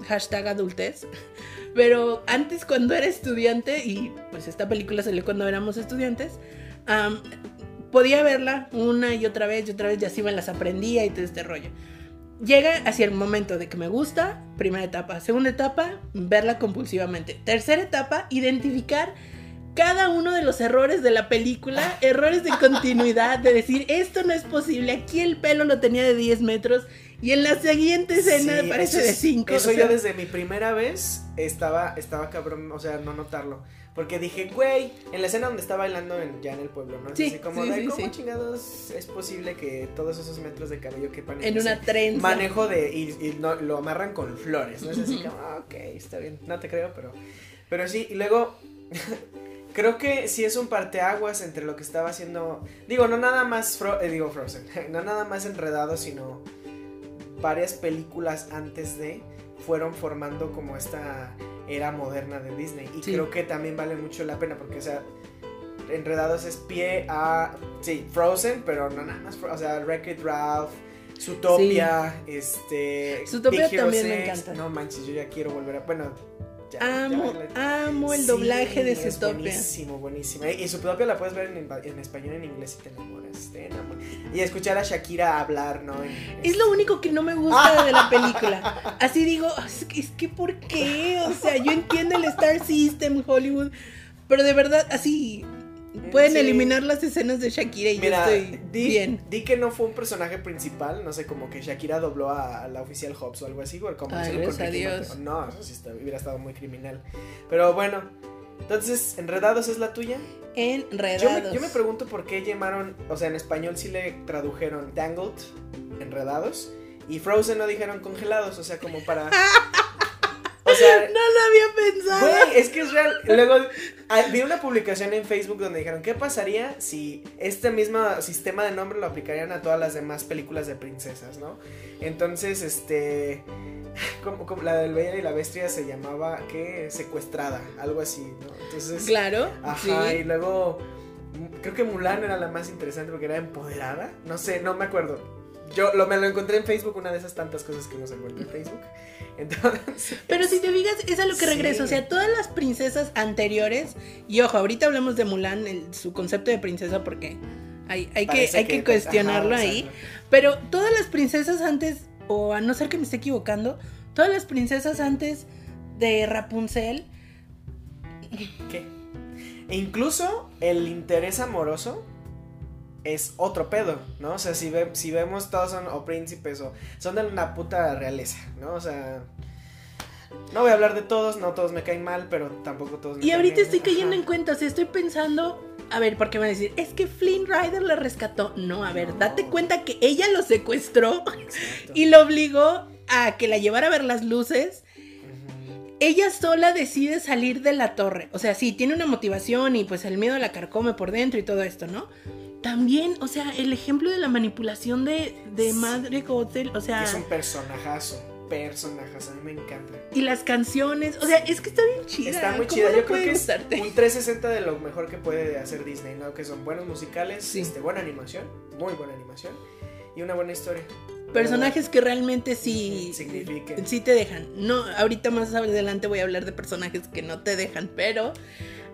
hashtag adultez. Pero antes cuando era estudiante, y pues esta película salió cuando éramos estudiantes, podía verla una y otra vez y otra vez y así me las aprendía y todo este rollo. Llega hacia el momento de que me gusta, primera etapa. Segunda etapa, verla compulsivamente. Tercera etapa, identificar cada uno de los errores de la película, errores de continuidad, de decir, esto no es posible, aquí el pelo lo tenía de 10 metros y en la siguiente escena parece de 5. Eso yo desde mi primera vez estaba, estaba cabrón, o sea, no notarlo. Porque dije, güey, en la escena donde está bailando ya en el pueblo, ¿no? Sí, así como, de, ¿cómo chingados es posible que todos esos metros de cabello quepan en, una trenza? Manejo de. Y, no, lo amarran con flores, ¿no? Es así como, ah, ok, está bien. No te creo, pero. Pero sí, y luego. creo que sí es un parteaguas entre lo que estaba haciendo. Digo, no nada más. Eh, digo, Frozen. no nada más enredado, sino varias películas antes de fueron formando como esta era moderna de Disney. Y Sí. creo que también vale mucho la pena porque, o sea, Enredados es pie a, sí, Frozen, pero no nada más, o sea, Wreck-It Ralph, Zootopia, este... Zootopia también me 6. encanta. No manches, yo ya quiero volver a, bueno... ya- Amo, amo el Sí, doblaje de es Zootopia. Buenísimo, buenísimo. Y Zootopia la puedes ver en, en español en inglés y te enamoras, te enamoras. Y escuchar a Shakira hablar, ¿no? En- Es lo único que no me gusta de la película. Así digo, es que, es que ¿por qué? O sea, yo entiendo el Star System, Hollywood, pero de verdad, así, pueden Sí. eliminar las escenas de Shakira y Mira, yo estoy di, bien. di que no fue un personaje principal, no sé, como que Shakira dobló a, a la oficial Hobbs o algo así, o como Ay, gracias a Dios. No, eso sí está- hubiera estado muy criminal. Pero bueno, entonces, ¿Enredados es la tuya? Enredados. Yo me, yo me pregunto por qué llamaron, o sea, en español sí le tradujeron Tangled, Enredados, y Frozen no dijeron congelados, o sea, como para... O sea, No lo había pensado. Güey, es que es real. Luego ah, vi una publicación en Facebook donde dijeron, ¿qué pasaría si este mismo sistema de nombre lo aplicarían a todas las demás películas de princesas, no? Entonces, este... Como, como la del Bella y la Bestia se llamaba, ¿qué? Secuestrada, algo así, ¿no? Entonces... Claro, Ajá, sí. y luego... mm, Creo que Mulan era la más interesante porque era empoderada. No sé, no me acuerdo. Yo lo, me lo encontré en Facebook, una de esas tantas cosas que nos encuentra en Facebook. Entonces... Pero si te fijas, es a lo que Sí. regreso. O sea, todas las princesas anteriores, y ojo, ahorita hablamos de Mulan, el- su concepto de princesa, porque hay, hay, que, hay que, cuestionarlo ajá, ahí. Pero todas las princesas antes, o a no ser que me esté equivocando, todas las princesas antes de Rapunzel, ¿Qué? E incluso el interés amoroso es otro pedo, ¿no? O sea, si, ve- si vemos todos son o príncipes o son de una puta realeza, ¿no? O sea, no voy a hablar de todos, no todos me caen mal, pero tampoco todos me y caen ahorita bien. estoy cayendo Ajá. en cuenta, o sea, estoy pensando, a ver, porque van a decir, es que Flynn Rider la rescató. No, a ver, No. date cuenta que ella lo secuestró Exacto. y lo obligó a que la llevara a ver las luces. Ella sola decide salir de la torre. O sea, sí, tiene una motivación y pues el miedo la carcome por dentro y todo esto, ¿no? También, o sea, el ejemplo de la manipulación de, de. Madre Gothel, o sea, es un personajazo, personajazo, a mí me encanta. y las canciones, o sea, es que está bien chida. Está muy ¿Cómo chida, yo creo que es gustarte? un 360 de lo mejor que puede hacer Disney, ¿no? Que son buenos musicales, Sí. este, buena animación, muy buena animación y una buena historia. Personajes que realmente sí, Signifiquen. sí te dejan. No, ahorita más adelante voy a hablar de personajes que no te dejan, pero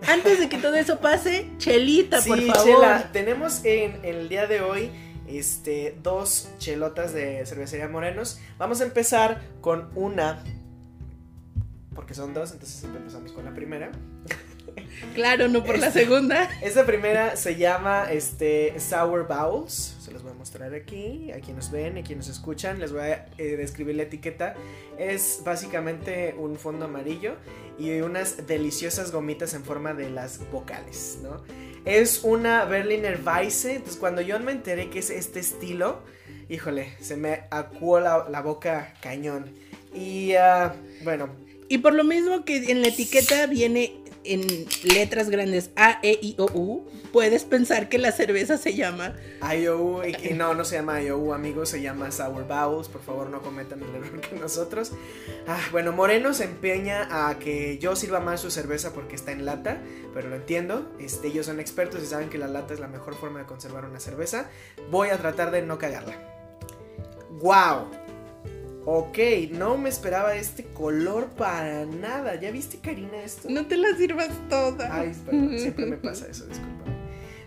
antes de que todo eso pase, Chelita, por Sí, favor. Chela, tenemos en el día de hoy este, dos chelotas de cervecería Morenos. Vamos a empezar con una, porque son dos, entonces siempre empezamos con la primera. Claro, no por la Este- segunda. Esta primera se llama este, Sour Bowls. Se los voy a mostrar aquí. Aquí nos ven, aquí nos escuchan. Les voy a eh, describir la etiqueta. Es básicamente un fondo amarillo y unas deliciosas gomitas en forma de las vocales, ¿no? Es una Berliner Weisse. Entonces, cuando yo me enteré que es este estilo, híjole, se me acuó la, la boca cañón. Y ah, bueno, Y por lo mismo que en la etiqueta viene en letras grandes A, E, I, O, U, puedes pensar que la cerveza se llama. IOU, y, no, no se llama IOU, amigos, se llama Sour Bowls, por favor no cometan el error que nosotros. Ah, bueno, Moreno se empeña a que yo sirva más su cerveza porque está en lata, pero lo entiendo, este, ellos son expertos y saben que la lata es la mejor forma de conservar una cerveza. Voy a tratar de no cagarla. ¡Wow! Ok, no me esperaba este color para nada. ¿Ya viste, Karina, esto? No te la sirvas toda. Ay, perdón, siempre me pasa eso, disculpa.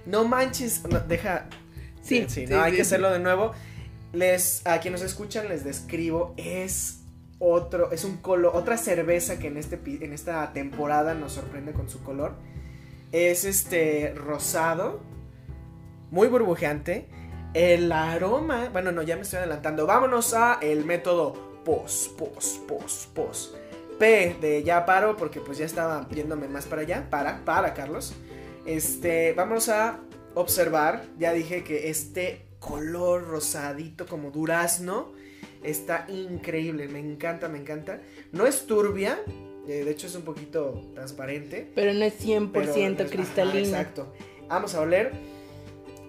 No manches, no, deja. Sí, sí, sí, no, hay sí, que hacerlo de nuevo. Les, a quienes nos escuchan les describo, es otro, es un color, otra cerveza que en este en esta temporada nos sorprende con su color. Es este rosado, muy burbujeante. El aroma, bueno, no, ya me estoy adelantando. Vámonos a el método pos, pos, pos, pos. P de ya paro porque pues ya estaba yéndome más para allá, para, para Carlos. Este, vamos a observar, ya dije que este color rosadito como durazno está increíble, me encanta, me encanta. No es turbia, eh, de hecho es un poquito transparente. Pero no es 100% pero es- ajá, cristalina. exacto. Vamos a oler.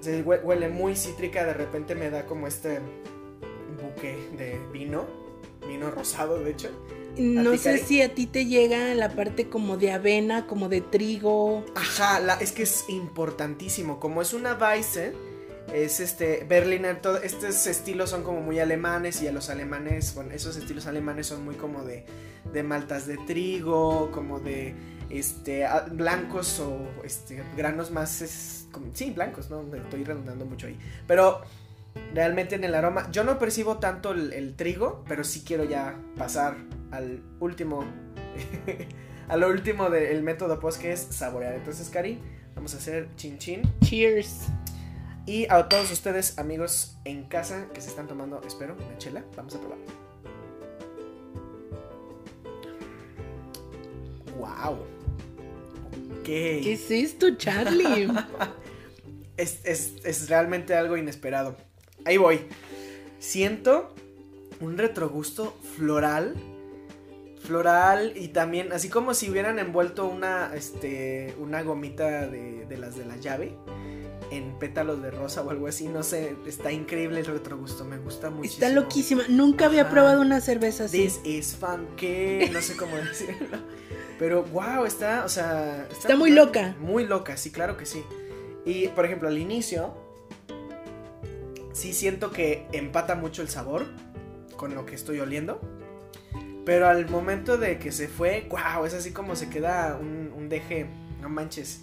Se hue- huele muy cítrica, de repente me da como este buque de vino, vino rosado de hecho. No sé si a ti te llega la parte como de avena, como de trigo. Ajá, la, es que es importantísimo. Como es una Weisse, es este Berliner, todo, estos estilos son como muy alemanes y a los alemanes, bueno, esos estilos alemanes son muy como de, de maltas de trigo, como de este blancos o este granos más es, como, sí, blancos, no, estoy redundando mucho ahí. Pero realmente en el aroma, yo no percibo tanto el, trigo, pero sí quiero ya pasar al último a lo último del método post que es saborear. Entonces, Cari, vamos a hacer chin chin. Cheers. Y a todos ustedes, amigos en casa que se están tomando, espero, una chela, vamos a probar. ¡Wow! ¿Qué es esto, Charlie? es, es realmente algo inesperado. Ahí voy. Siento un retrogusto floral. Floral y también, así como si hubieran envuelto una, este, una gomita de, de las de la llave en pétalos de rosa o algo así, no sé, está increíble el retrogusto, me gusta muchísimo. Está loquísima, nunca había probado una cerveza así. This is funky, no sé cómo decirlo. Pero wow, está, o sea, está, muy loca. Muy loca, sí, claro que sí. Y por ejemplo, al inicio sí siento que empata mucho el sabor con lo que estoy oliendo. Pero al momento de que se fue, wow, es así como se queda un, un deje, no manches.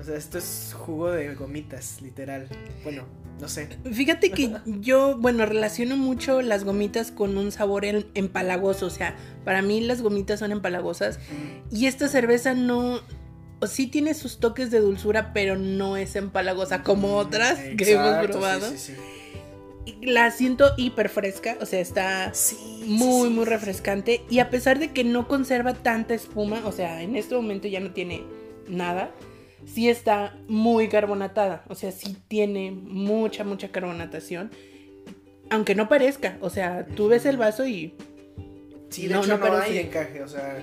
O sea, esto es jugo de gomitas, literal. Bueno, no sé. Fíjate que yo, bueno, relaciono mucho las gomitas con un sabor empalagoso. O sea, para mí las gomitas son empalagosas. Y esta cerveza no. O sí tiene sus toques de dulzura, pero no es empalagosa como otras que hemos probado. Sí, sí, sí. La siento hiper fresca, o sea, está muy, muy refrescante. Y a pesar de que no conserva tanta espuma, o sea, en este momento ya no tiene nada sí está muy carbonatada, o sea, sí tiene mucha, mucha carbonatación, aunque no parezca, o sea, tú ves el vaso y... Sí, de no, hecho no, hay encaje, o sea,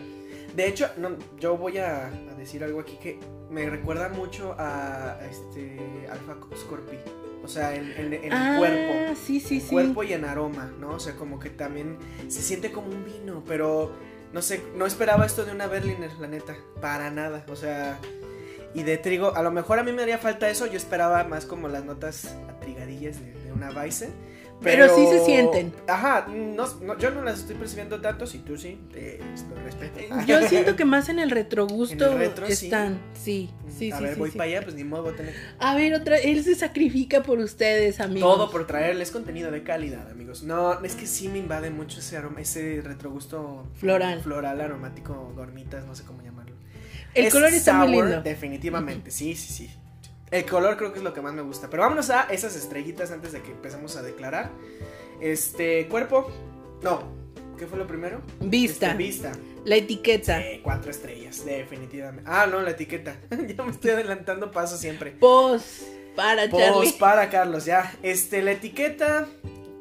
de hecho, no, yo voy a, decir algo aquí que me recuerda mucho a, este Alpha Scorpi. O sea, en, el ah, cuerpo. Sí, sí, en cuerpo y en aroma, ¿no? O sea, como que también se siente como un vino, pero no sé, no esperaba esto de una Berliner, la neta. Para nada. O sea, y de trigo. A lo mejor a mí me haría falta eso. Yo esperaba más como las notas atrigadillas de, de una Weizen. Pero, sí se sienten. Ajá, yo no las estoy percibiendo tanto, si tú sí, te respeto. Yo siento que más en el retrogusto están, sí, sí, sí. A ver, voy para allá, pues ni modo, voy a tener. A ver, otra, él se sacrifica por ustedes, amigos. Todo por traerles contenido de calidad, amigos. No, es que sí me invade mucho ese aroma, ese retrogusto floral. Floral, aromático, gormitas, no sé cómo llamarlo. El color está muy lindo. Definitivamente, sí, sí, sí. El color creo que es lo que más me gusta. Pero vámonos a esas estrellitas antes de que empecemos a declarar. Este, cuerpo. No. ¿Qué fue lo primero? Vista. Este, vista. La etiqueta. Sí, cuatro estrellas, definitivamente. Ah, no, la etiqueta. ya me estoy adelantando paso siempre. Pos para Pos para Carlos, ya. Este, la etiqueta.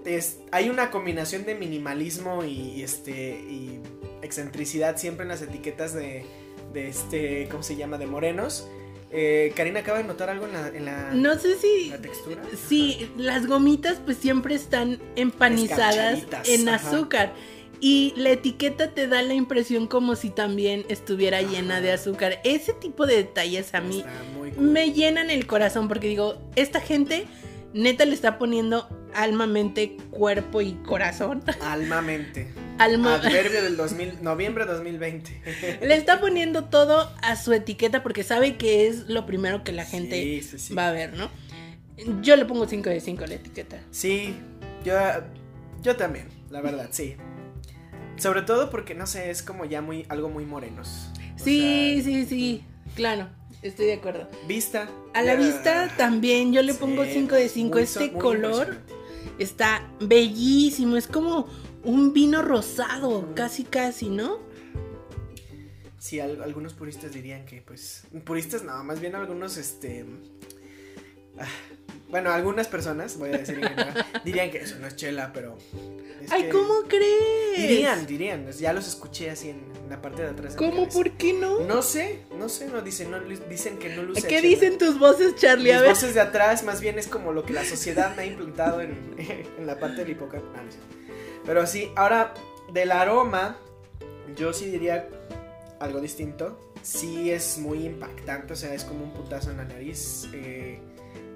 Es, hay una combinación de minimalismo y, este. y excentricidad siempre en las etiquetas de de este, ¿cómo se llama? De morenos. Eh, Karina acaba de notar algo en la, en la, no sé si la textura. Sí, las gomitas pues siempre están empanizadas en azúcar y la etiqueta te da la impresión como si también estuviera llena de azúcar. Ese tipo de detalles a mí me llenan el corazón porque digo, esta gente neta le está poniendo alma, mente, cuerpo y corazón. Alma, mente. Alma. Adverbio del 2000, noviembre 2020. Le está poniendo todo a su etiqueta porque sabe que es lo primero que la gente va a ver, ¿no? Yo le pongo 5 de 5 a la etiqueta. Sí, yo, yo también, la verdad, sí. Sobre todo porque, no sé, es como ya muy, algo muy morenos. Sí, sí, sí, claro. Estoy de acuerdo. Vista. A la vista también yo le pongo 5 de 5. Este color está bellísimo. Es como un vino rosado, casi casi, ¿no? Sí, algunos puristas dirían que, pues, puristas no, más bien algunos, este, ah, bueno, algunas personas, voy a decir en general, dirían que eso no es chela, pero... Ay, ¿cómo crees? Dirían, dirían, ya los escuché así en, la parte de atrás. ¿Cómo? ¿Por qué no? No sé, no sé, no dicen, no, dicen que no luce ¿Qué dicen tus voces, Charlie? Mis voces de atrás más bien es como lo que la sociedad me ha implantado en, en la parte del hipocampo. Ah, pero sí, ahora del aroma, Yo sí diría algo distinto. Sí es muy impactante, o sea, es como un putazo en la nariz. eh,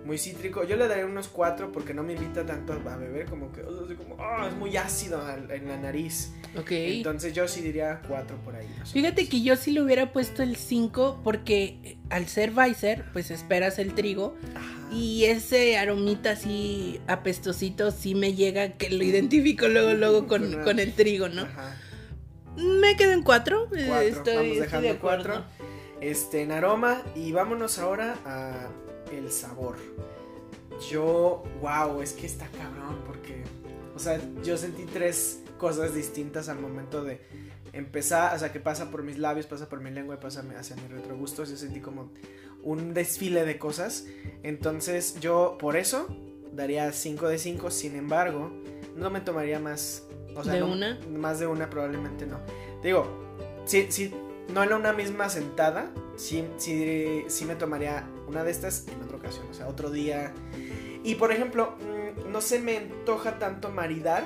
muy cítrico. Yo le daría unos 4 porque no me invita tanto a beber, como que oh, como, "Ah, es muy ácido en la nariz. Ok. Entonces yo sí diría 4 por ahí. Fíjate que yo sí le hubiera puesto el 5 porque eh, al ser Weiser, pues esperas el trigo Ajá. y ese aromita así apestosito sí me llega que lo identifico luego luego con, Con- con el trigo, ¿no? Ajá. Me quedo en 4. Cuatro. Estoy, Vamos estoy dejando de acuerdo. cuatro. Este, en aroma. Y vámonos ahora a el sabor. Yo, wow, es que está cabrón porque, o sea, yo sentí tres cosas distintas al momento de empezar, o sea, que pasa por mis labios, pasa por mi lengua y pasa hacia mi retrogustos. Yo sentí como un desfile de cosas. Entonces, yo por eso daría 5 de 5. Sin embargo, no me tomaría más. O sea, ¿De no- una? Más de una probablemente no. Digo, sí, sí, no en una misma sentada, sí, sí, sí me tomaría una de estas en otra ocasión, o sea, otro día. Y por ejemplo, mm, no se me antoja tanto maridar,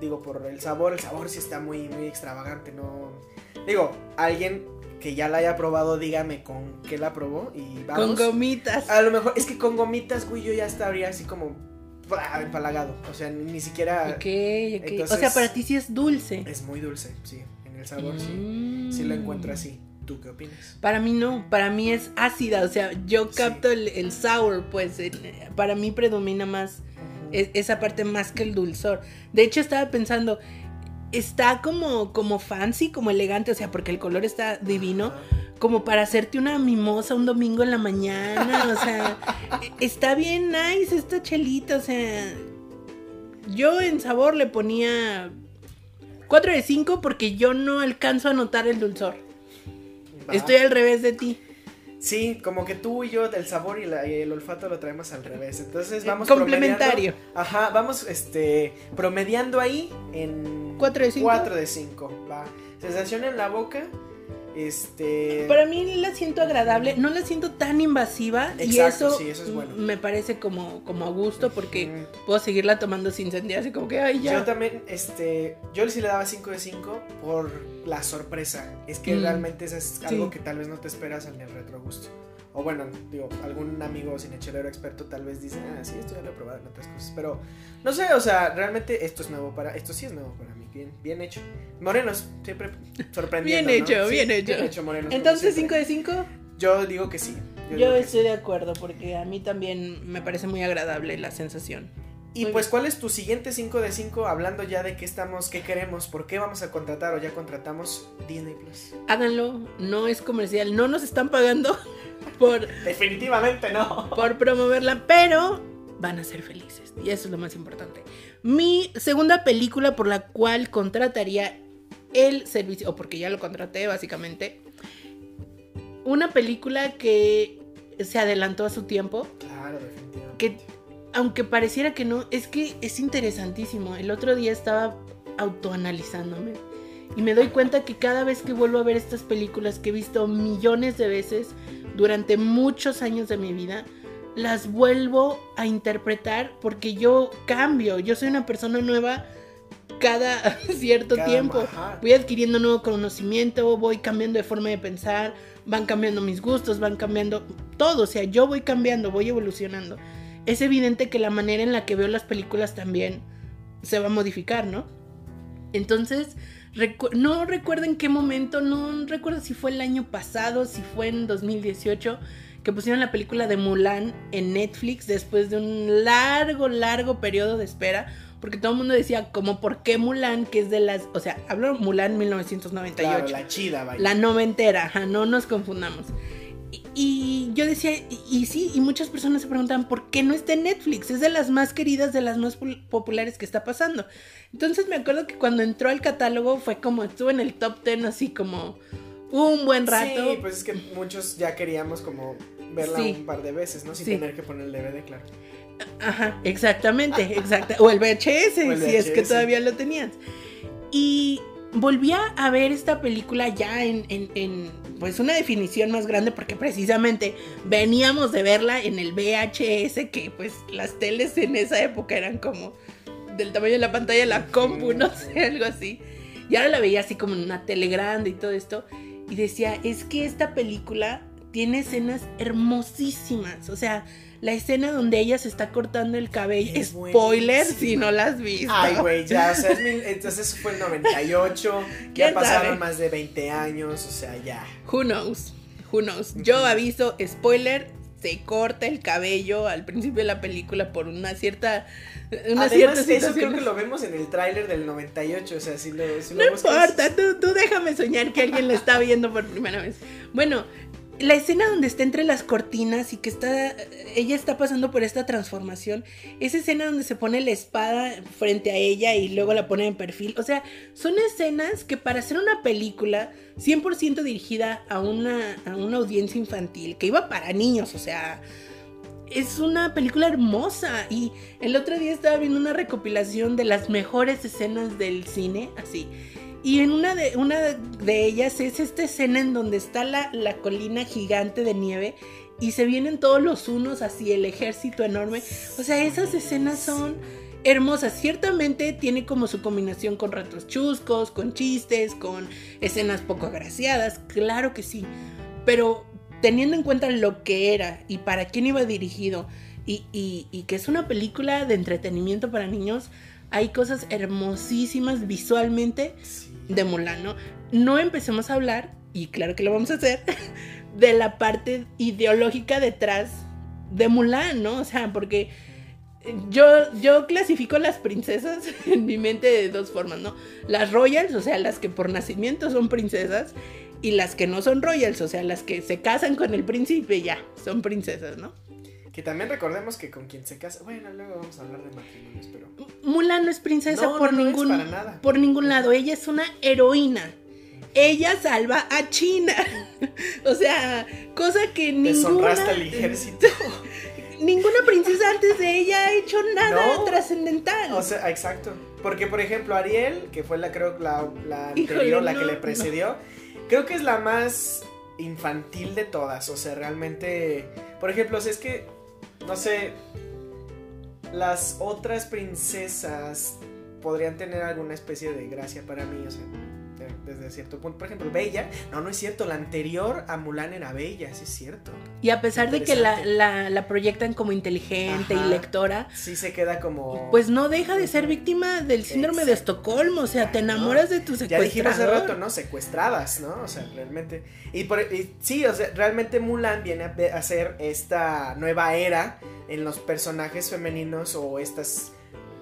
digo, por el sabor, el sabor sí está muy, muy extravagante, no... Digo, alguien que ya la haya probado, dígame con qué la probó y vamos. Con gomitas. A lo mejor, es que con gomitas, güey, yo ya estaría así como empalagado, o sea, ni, ni siquiera... Ok, ok. Entonces- o sea, para ti sí es dulce. Es muy dulce, sí, en el sabor sí. Mm. Sí lo encuentro así. ¿Tú qué opinas? Para mí no, para mí es ácida, o sea, yo Sí. capto el, el sour, pues el- para mí predomina más e- esa parte más que el dulzor. De hecho estaba pensando, está como, como fancy, como elegante, o sea, porque el color está divino, como para hacerte una mimosa un domingo en la mañana, o sea, está bien nice esta chelita, o sea, yo en sabor le ponía 4 de 5 porque yo no alcanzo a notar el dulzor. Va. Estoy al revés de ti. Sí, como que tú y yo del sabor y, la- y el olfato lo traemos al revés. Entonces vamos Eh, Complementario. promediando- Ajá, vamos este promediando ahí en ¿Cuatro de cinco? 4 de 5, va. Sensación en la boca. Este Para mí la siento agradable, no la siento tan invasiva y eso, sí, eso es bueno. me parece como, como a gusto porque puedo seguirla tomando sin sentir así como que, ay, ya. Yo también, este, yo sí le daba 5 de 5 por la sorpresa. Es que Mm, realmente eso es algo sí. que tal vez no te esperas en el retrogusto. O bueno, digo, algún amigo cinechelero experto tal vez dice, ah, sí, esto ya lo he probado en otras cosas. Pero, no sé, o sea, realmente esto es nuevo para, esto sí es nuevo para mí. Bien, bien hecho. Morenos, siempre sorprendiendo. Bien ¿no? hecho, Sí, bien hecho. Bien hecho, Morenos. Entonces, 5 siempre. de 5, Yo digo que sí. yo que estoy sí. de acuerdo porque a mí también me parece muy agradable la sensación. Y Muy pues, bien. ¿cuál es tu siguiente 5 de 5? Hablando ya de qué estamos, qué queremos, por qué vamos a contratar o ya contratamos Disney Plus. Háganlo, no es comercial, no nos están pagando por, Definitivamente no. por promoverla, pero van a ser felices y eso es lo más importante. Mi segunda película por la cual contrataría el servicio, o porque ya lo contraté básicamente, una película que se adelantó a su tiempo, Claro, definitivamente. que aunque pareciera que no, es que es interesantísimo. El otro día estaba autoanalizándome y me doy cuenta que cada vez que vuelvo a ver estas películas que he visto millones de veces durante muchos años de mi vida, las vuelvo a interpretar porque yo cambio, yo soy una persona nueva cada cierto Cada- tiempo. Voy adquiriendo nuevo conocimiento, voy cambiando de forma de pensar, van cambiando mis gustos, van cambiando todo, o sea, yo voy cambiando, voy evolucionando. Es evidente que la manera en la que veo las películas también se va a modificar, ¿no? Entonces, recu- no recuerdo en qué momento, no recuerdo si fue el año pasado, si fue en 2018, que pusieron la película de Mulan en Netflix después de un largo, largo periodo de espera, porque todo el mundo decía, como, ¿por qué Mulan? Que es de las, o sea, hablo Mulan 1998 Claro, la chida, vaya. la noventera, ajá, no nos confundamos. Y, y yo decía, y, y sí, y muchas personas se preguntan, ¿por qué no está en Netflix? Es de las más queridas, de las más pul- populares que está pasando. Entonces me acuerdo que cuando entró al catálogo fue como, estuvo en el top 10 así como un buen rato. Sí, pues es que muchos ya queríamos como verla Sí. un par de veces, ¿no? Sin Sí. tener que poner el DVD, claro. Ajá, exactamente, exacta. O el VHS, O el si es que todavía lo tenías. Y volví a ver esta película ya en, en- en, pues una definición más grande porque precisamente veníamos de verla en el VHS que pues las teles en esa época eran como del tamaño de la pantalla de la compu, no sé, algo así. Y ahora la veía así como en una tele grande y todo esto. Y decía, es que esta película tiene escenas hermosísimas. O sea, la escena donde ella se está cortando el cabello. Es Spoiler buenísimo. si no la has visto. Ay, güey, ya, o sea, es mil- entonces eso fue el 98, ya ¿Quién pasaron sabe? más de 20 años, o sea, ya. Who knows? Who knows? Yo aviso, spoiler, se corta el cabello al principio de la película por una cierta. Una Además, eso creo que lo vemos en el tráiler del 98, o sea, si lo, si lo No buscas- importa, tú, tú déjame soñar que alguien lo está viendo por primera vez. Bueno, la escena donde está entre las cortinas y que está, ella está pasando por esta transformación, esa escena donde se pone la espada frente a ella y luego la pone en perfil, o sea, son escenas que para hacer una película 100% dirigida a una, a una audiencia infantil, que iba para niños, o sea, es una película hermosa y el otro día estaba viendo una recopilación de las mejores escenas del cine, así. Y en una de, una de ellas es esta escena en donde está la, la colina gigante de nieve y se vienen todos los unos así, el ejército enorme. O sea, esas escenas son hermosas. Ciertamente tiene como su combinación con ratos chuscos, con chistes, con escenas poco agraciadas, claro que sí. Pero teniendo en cuenta lo que era y para quién iba dirigido y, y- y que es una película de entretenimiento para niños, hay cosas hermosísimas visualmente Sí. de Mulan, ¿no? No empecemos a hablar, y claro que lo vamos a hacer, de la parte ideológica detrás de Mulan, ¿no? O sea, porque yo, yo clasifico las princesas en mi mente de dos formas, ¿no? Las royals, o sea, las que por nacimiento son princesas, y las que no son royals, o sea, las que se casan con el príncipe ya, son princesas, ¿no? Que también recordemos que con quien se casa, bueno, luego vamos a hablar de matrimonios, pero... Mulan no es princesa No, por no, no es ningún para nada. por ningún lado. Ella es una heroína. Ella salva a China. o sea, cosa que ninguna al ejército. ninguna princesa antes de ella ha hecho nada trascendental. O sea, exacto. Porque, por ejemplo, Ariel, que fue la, creo, la, la Híjole, la que le precedió, creo que es la más infantil de todas. O sea, realmente. Por ejemplo, sea, es que, no sé, las otras princesas podrían tener alguna especie de gracia para mí, o sea, de- desde cierto punto. Por ejemplo, Bella, no, no es cierto, la anterior a Mulan era Bella, sí es cierto. y a pesar de que la, la- la proyectan como inteligente Ajá. y lectora, Sí se queda como... pues no deja de ser víctima del síndrome de. Estocolmo. O sea, te enamoras de tu Ya dijimos hace secuestrador. rato, ¿no? Secuestradas, ¿no? O sea, realmente. Y, por, y sí, o sea, realmente Mulan viene a, a ser esta nueva era en los personajes femeninos o estas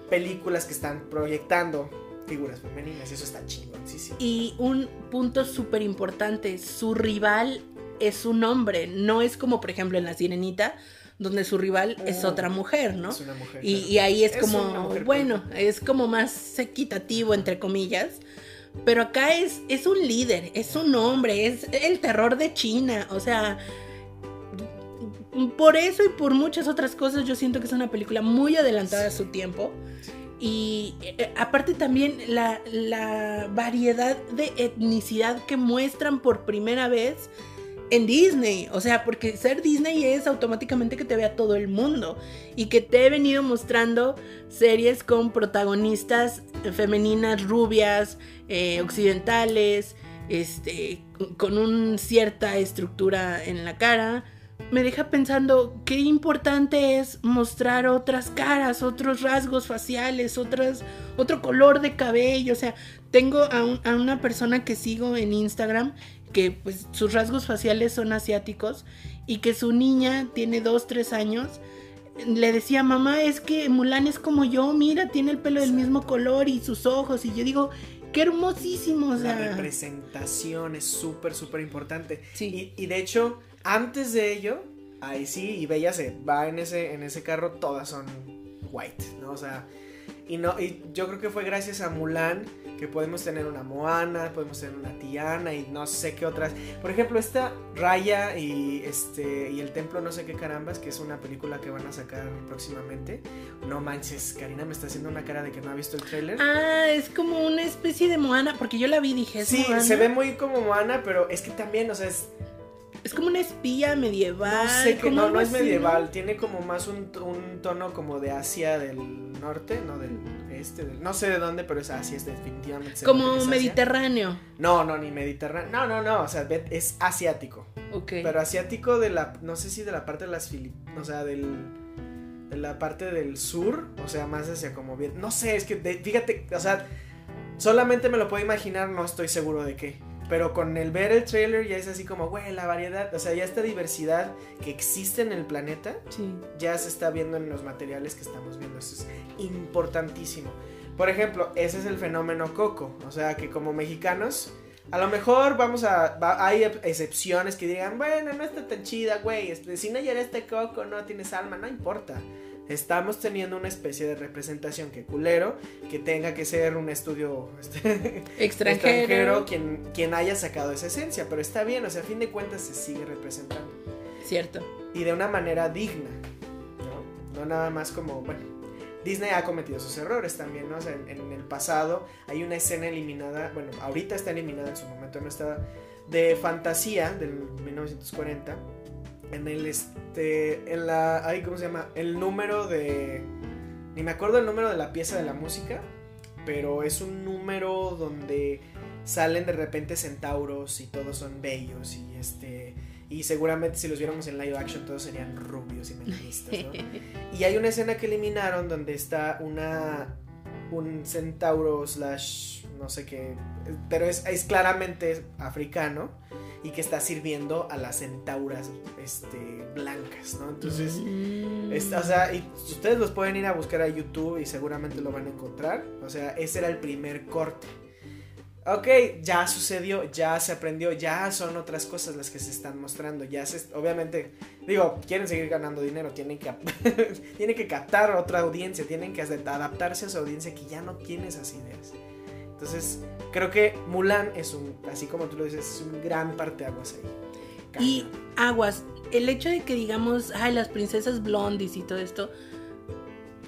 películas que están proyectando figuras femeninas. Eso está chingón, sí, sí. Y un punto súper importante, su rival es un hombre, no es como por ejemplo en La Sirenita, donde su rival es Oh, otra mujer, ¿no? Es una mujer. Y, claro. y ahí es, Es como, mujer bueno, es como más equitativo, entre comillas. Pero acá es, es un líder, es un hombre, es el terror de China. O sea, por eso y por muchas otras cosas yo siento que es una película muy adelantada a su tiempo. Y eh, aparte también la, la variedad de etnicidad que muestran por primera vez en Disney. O sea, porque ser Disney es automáticamente que te vea todo el mundo. Y que te he venido mostrando series con protagonistas femeninas, rubias, eh, occidentales, este, con una cierta estructura en la cara. Me deja pensando qué importante es mostrar otras caras, otros rasgos faciales, otras, otro color de cabello. O sea, tengo a, un- a una persona que sigo en Instagram que pues sus rasgos faciales son asiáticos y que su niña tiene dos, tres años. Le decía, mamá, es que Mulan es como yo, mira, tiene el pelo del mismo color y sus ojos. Y yo digo, qué hermosísimo. O La sea, representación es súper, súper importante. Sí. Y, y de hecho, antes de ello, ahí sí, y Bella se va en ese, en ese carro, todas son white, ¿no? O sea, y, no, y yo creo que fue gracias a Mulan que podemos tener una Moana, podemos tener una Tiana y no sé qué otras. Por ejemplo, esta Raya y este y el templo no sé qué carambas, que es una película que van a sacar próximamente. No manches, Karina me está haciendo una cara de que no ha visto el tráiler. Ah, es como una especie de Moana, porque yo la vi y dije, ¿es Sí, Moana? se ve muy como Moana, pero es que también, o sea, es, Es como una espía medieval. no sé como no, no es medieval, tiene como más un, un tono como de Asia del norte, no del este, no sé de dónde, pero es Asia, es definitivamente. que Como es. Mediterráneo. No, no, ni Mediterráneo. No, no, no, o sea, es asiático. Ok. Pero asiático de la, no sé si de la parte de las Filipinas, o sea, del, de la parte del sur, o sea, más hacia como bien, no sé, es que, de- fíjate, o sea, solamente me lo puedo imaginar, no estoy seguro de qué. Pero con el ver el trailer ya es así como, güey, la variedad, o sea, ya esta diversidad que existe en el planeta, Sí. ya se está viendo en los materiales que estamos viendo. Eso es importantísimo. Por ejemplo, ese es el fenómeno Coco. O sea, que como mexicanos, a lo mejor vamos a. va- hay ep- excepciones que digan, bueno, no está tan chida, güey. este, si no lloraste Coco, no tienes alma, no importa. Estamos teniendo una especie de representación que culero, que tenga que ser un estudio este, Extranjero. extranjero quien, quien haya sacado esa esencia. Pero está bien, o sea, a fin de cuentas se sigue representando Cierto. y de una manera digna, ¿no? No nada más como, bueno, Disney ha cometido sus errores también, ¿no? O sea, en, en el pasado hay una escena eliminada, bueno, ahorita está eliminada, en su momento no estaba, de fantasía del 1940, en el, este, en la, ay, ¿cómo se llama? El número de, ni me acuerdo el número de la pieza de la música, pero es un número donde salen de repente centauros y todos son bellos y este y seguramente si los viéramos en live action todos serían rubios y melanistas, ¿no? Y hay una escena que eliminaron donde está una un centauro slash no sé qué, pero es, es claramente africano y que está sirviendo a las centauras este, blancas, ¿no? Entonces, Mm. es- o sea, y ustedes los pueden ir a buscar a YouTube y seguramente lo van a encontrar. O sea, ese era el primer corte. Ok, ya sucedió, ya se aprendió, ya son otras cosas las que se están mostrando. Ya se, obviamente, digo, quieren seguir ganando dinero, tienen que, tienen que captar otra audiencia, tienen que adaptarse a su audiencia que ya no tiene esas ideas. Entonces, creo que Mulan es un, así como tú lo dices, es un gran parteaguas ahí. Y Cañón. aguas, el hecho de que digamos, ay, las princesas blondies y todo esto,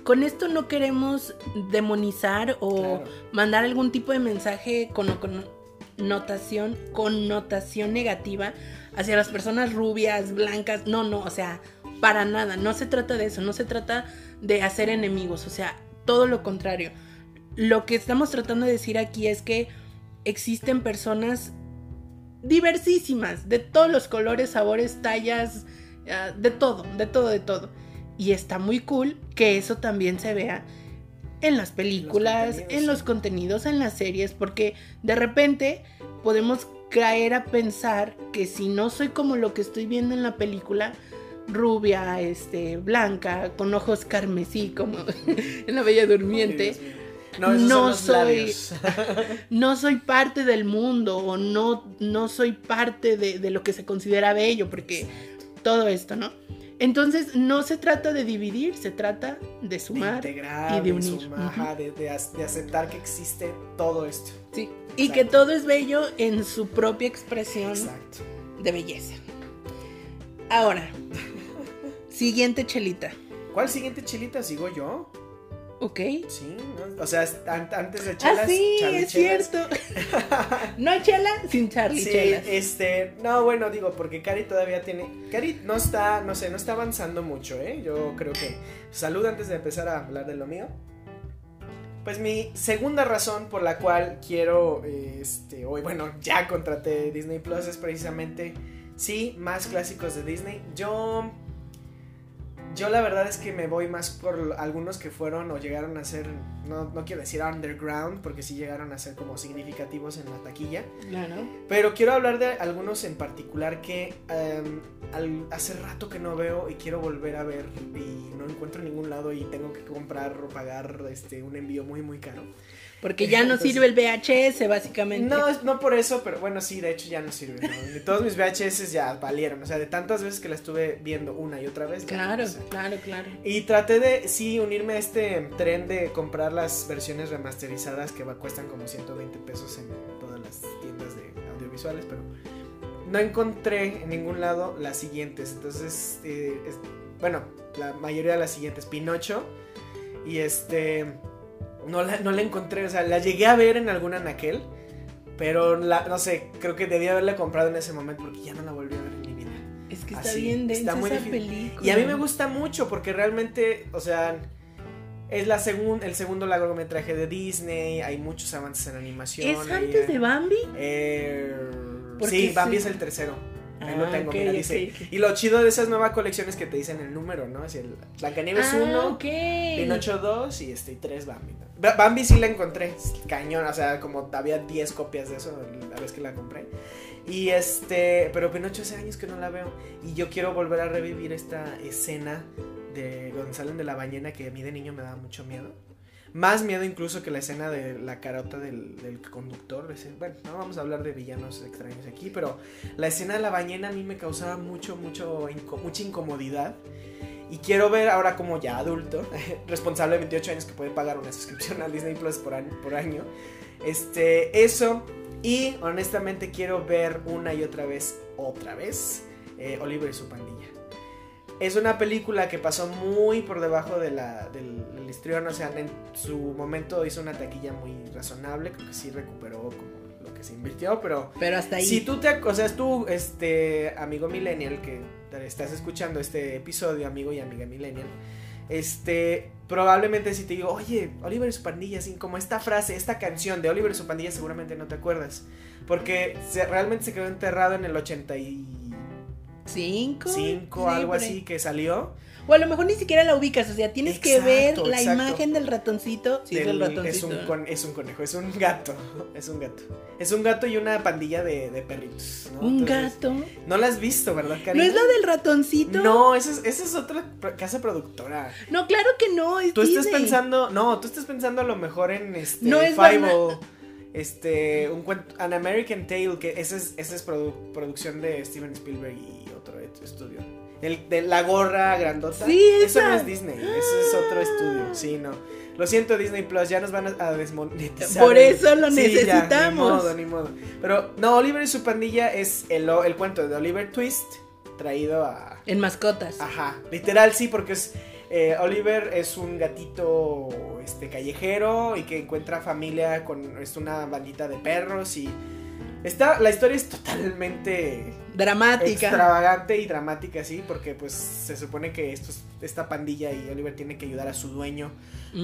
con esto no queremos demonizar o Claro. mandar algún tipo de mensaje con, con notación, connotación negativa hacia las personas rubias, blancas. No, no, o sea, para nada. No se trata de eso, no se trata de hacer enemigos, o sea, todo lo contrario. Lo que estamos tratando de decir aquí es que existen personas diversísimas, de todos los colores, sabores, tallas, ah, de todo, de todo, de todo. Y está muy cool que eso también se vea en las películas, en los contenidos, en las series, porque de repente podemos caer a pensar que si no soy como lo que estoy viendo en la película, rubia, este, blanca, con ojos carmesí, como en la Bella Durmiente. No, soy- no soy parte del mundo o no, no soy parte de, de lo que se considera bello, porque todo esto, ¿no? Entonces no se trata de dividir, se trata de de sumar. integrar, y de de unir. de, de ac- de aceptar que existe todo esto. Sí, y que todo es bello en su propia expresión Exacto. de belleza. Ahora, siguiente chelita. ¿Cuál siguiente chelita sigo yo? ¿Ok? Sí, ¿no? o sea, es- an- antes de chelas. ah, sí, Charlie es Chelas. cierto. no chela sin Charlie Sí, chelas. este, no, bueno, digo, porque Cari todavía tiene, Cari no está, no sé, no está avanzando mucho, ¿eh? Yo creo que, salud antes de empezar a hablar de lo mío. Pues mi segunda razón por la cual quiero, este, hoy, bueno, ya contraté Disney Plus es precisamente, sí, más clásicos de Disney. Yo, yo la verdad es que me voy más por algunos que fueron o llegaron a ser, no, no quiero decir underground, porque sí llegaron a ser como significativos en la taquilla. Claro. Pero quiero hablar de algunos en particular que al- hace rato que no veo y quiero volver a ver y no encuentro en ningún lado y tengo que comprar o pagar este, un envío muy muy caro. Porque ya no Entonces- sirve el VHS, básicamente. No, no por eso, pero bueno, sí, de hecho ya no sirve. ¿no? De todos mis VHS ya valieron, o sea, de tantas veces que la estuve viendo una y otra vez. Claro, claro, claro. Y traté de, sí, unirme a este tren de comprar las versiones remasterizadas que va- cuestan como 120 pesos en todas las tiendas de audiovisuales, pero no encontré en ningún lado las siguientes. Entonces, eh, es- bueno, la mayoría de las siguientes, Pinocho, y este, no la, no la encontré, o sea, la llegué a ver en algún anaquel, pero la, no sé, creo que debía haberla comprado en ese momento porque ya no la volví a ver en mi vida. Es que está bien densa está muy esa difícil. película. Y a mí me gusta mucho porque realmente, o sea, Es la segun, el segundo largometraje de Disney, hay muchos avances en animación. ¿Es antes de Bambi? Eh, sí, Bambi sí. es el tercero. Ahí lo Ah, tengo, ok, mira, ok, dice. Y lo chido de esas nuevas colecciones que te dicen el número, ¿no? Así el Blancanieves Ah, 1, ok. Pinocho 2 y este, y 3 Bambi. Ba- Bambi sí la encontré, cañón, o sea, como había 10 copias de eso la vez que la compré. Y este, pero Pinocho hace años que no la veo. Y yo quiero volver a revivir esta escena de salen de la ballena que a mí de niño me daba mucho miedo. Más miedo incluso que la escena de la carota del, del conductor. Bueno, no vamos a hablar de villanos extraños aquí, pero la escena de la ballena a mí me causaba mucho, mucho, mucha incomodidad. Y quiero ver ahora como ya adulto, responsable de 28 años que puede pagar una suscripción a Disney Plus por año, por año. Este, eso. Y honestamente quiero ver una y otra vez, otra vez, eh, Oliver y su pandilla. Es una película que pasó muy por debajo de la, del, del histrión, o sea, en su momento hizo una taquilla muy razonable, creo que sí recuperó como lo que se invirtió, pero Pero hasta ahí. si tú te, o sea, tú, este, amigo millennial, que estás escuchando este episodio, amigo y amiga millennial, este, probablemente si te digo, oye, Oliver y su pandilla, así como esta frase, esta canción de Oliver y su pandilla, seguramente no te acuerdas, porque se- realmente se quedó enterrado en el 85, ¿Cinco? Sí, algo así que salió. O a lo mejor ni siquiera la ubicas, o sea, tienes que ver la exacto. imagen del ratoncito. Sí, es el ratoncito. es un, con- es un conejo, es un gato, es un gato. Es un gato y una pandilla de, de perritos. ¿no? Un Entonces, gato. No la has visto, ¿verdad, ¿No Karina? es la del ratoncito? No, esa es, esa es otra casa productora. No, claro que no, es Tú estás pensando, no, tú estás pensando a lo mejor en este No es este, un cuento, An American Tale, que esa es, esa es produ- producción de Steven Spielberg y otro estudio. El de la gorra grandota. Sí, Eso no es Disney, eso es otro estudio. Sí, no. Lo siento, Disney Plus, ya nos van a, desmonetizar. Por eso lo Sí, ya, necesitamos. ni modo, ni modo. Pero no, Oliver y su pandilla es el, el cuento de Oliver Twist traído a, En mascotas. Ajá, literal sí, porque es eh, Oliver es un gatito este callejero y que encuentra familia con es una bandita de perros y está la historia es totalmente Dramática. extravagante y dramática sí, porque pues se supone que estos, esta pandilla y Oliver tiene que ayudar a su dueño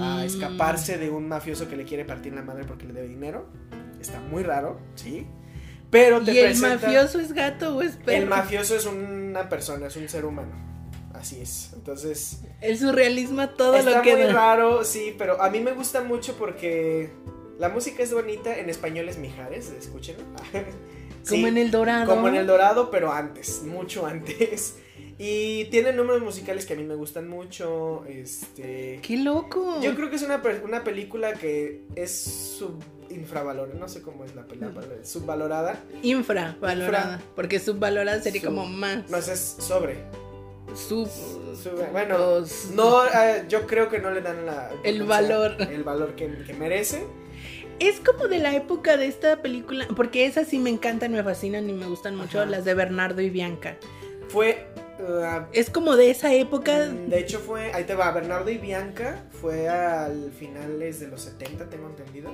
a Mm. escaparse de un mafioso que le quiere partir la madre porque le debe dinero. Está muy raro, sí. Pero te ¿Y el mafioso es gato o es perro? el mafioso es una persona, es un ser humano. Así es. Entonces, El surrealismo a todo está lo que muy da. raro, sí, pero a mí me gusta mucho porque la música es bonita, en español es Mijares, escúchenlo. Sí, Como en el dorado. como en el Dorado, pero antes, mucho antes. Y tiene números musicales que a mí me gustan mucho, este... ¡Qué loco! Yo creo que es una, una película que es subinfravalorada, no sé cómo es la palabra, subvalorada. Infravalorada. Infra. Porque subvalorada sería Sub- como más. No, es sobre. Sub. Bueno, los- No, eh, yo creo que no le dan la El valor. el valor que, que merece. Es como de la época de esta película. Porque esas sí me encantan, me fascinan y me gustan mucho. Ajá. Las de Bernardo y Bianca. Fue, uh, Es como de esa época. de hecho fue, ahí te va, Bernardo y Bianca fue al finales de los 70, tengo entendido.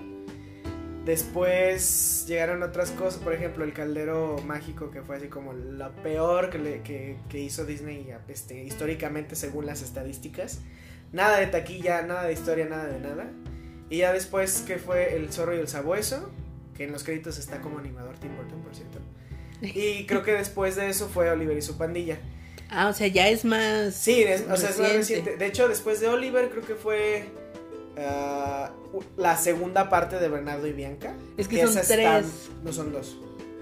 Después llegaron otras cosas, por ejemplo, el caldero mágico, que fue así como lo peor que, le- que, que hizo Disney este, históricamente según las estadísticas. Nada de taquilla, nada de historia, nada de nada. Y ya después que fue El zorro y el sabueso, que en los créditos está como animador Tim Burton, por cierto. Y creo que después de eso fue Oliver y su pandilla. Ah, o sea, ya es más. Sí, es- o sea, es más reciente. De hecho, después de Oliver, creo que fue ah, la segunda parte de Bernardo y Bianca. Es que son esas tres. no son dos,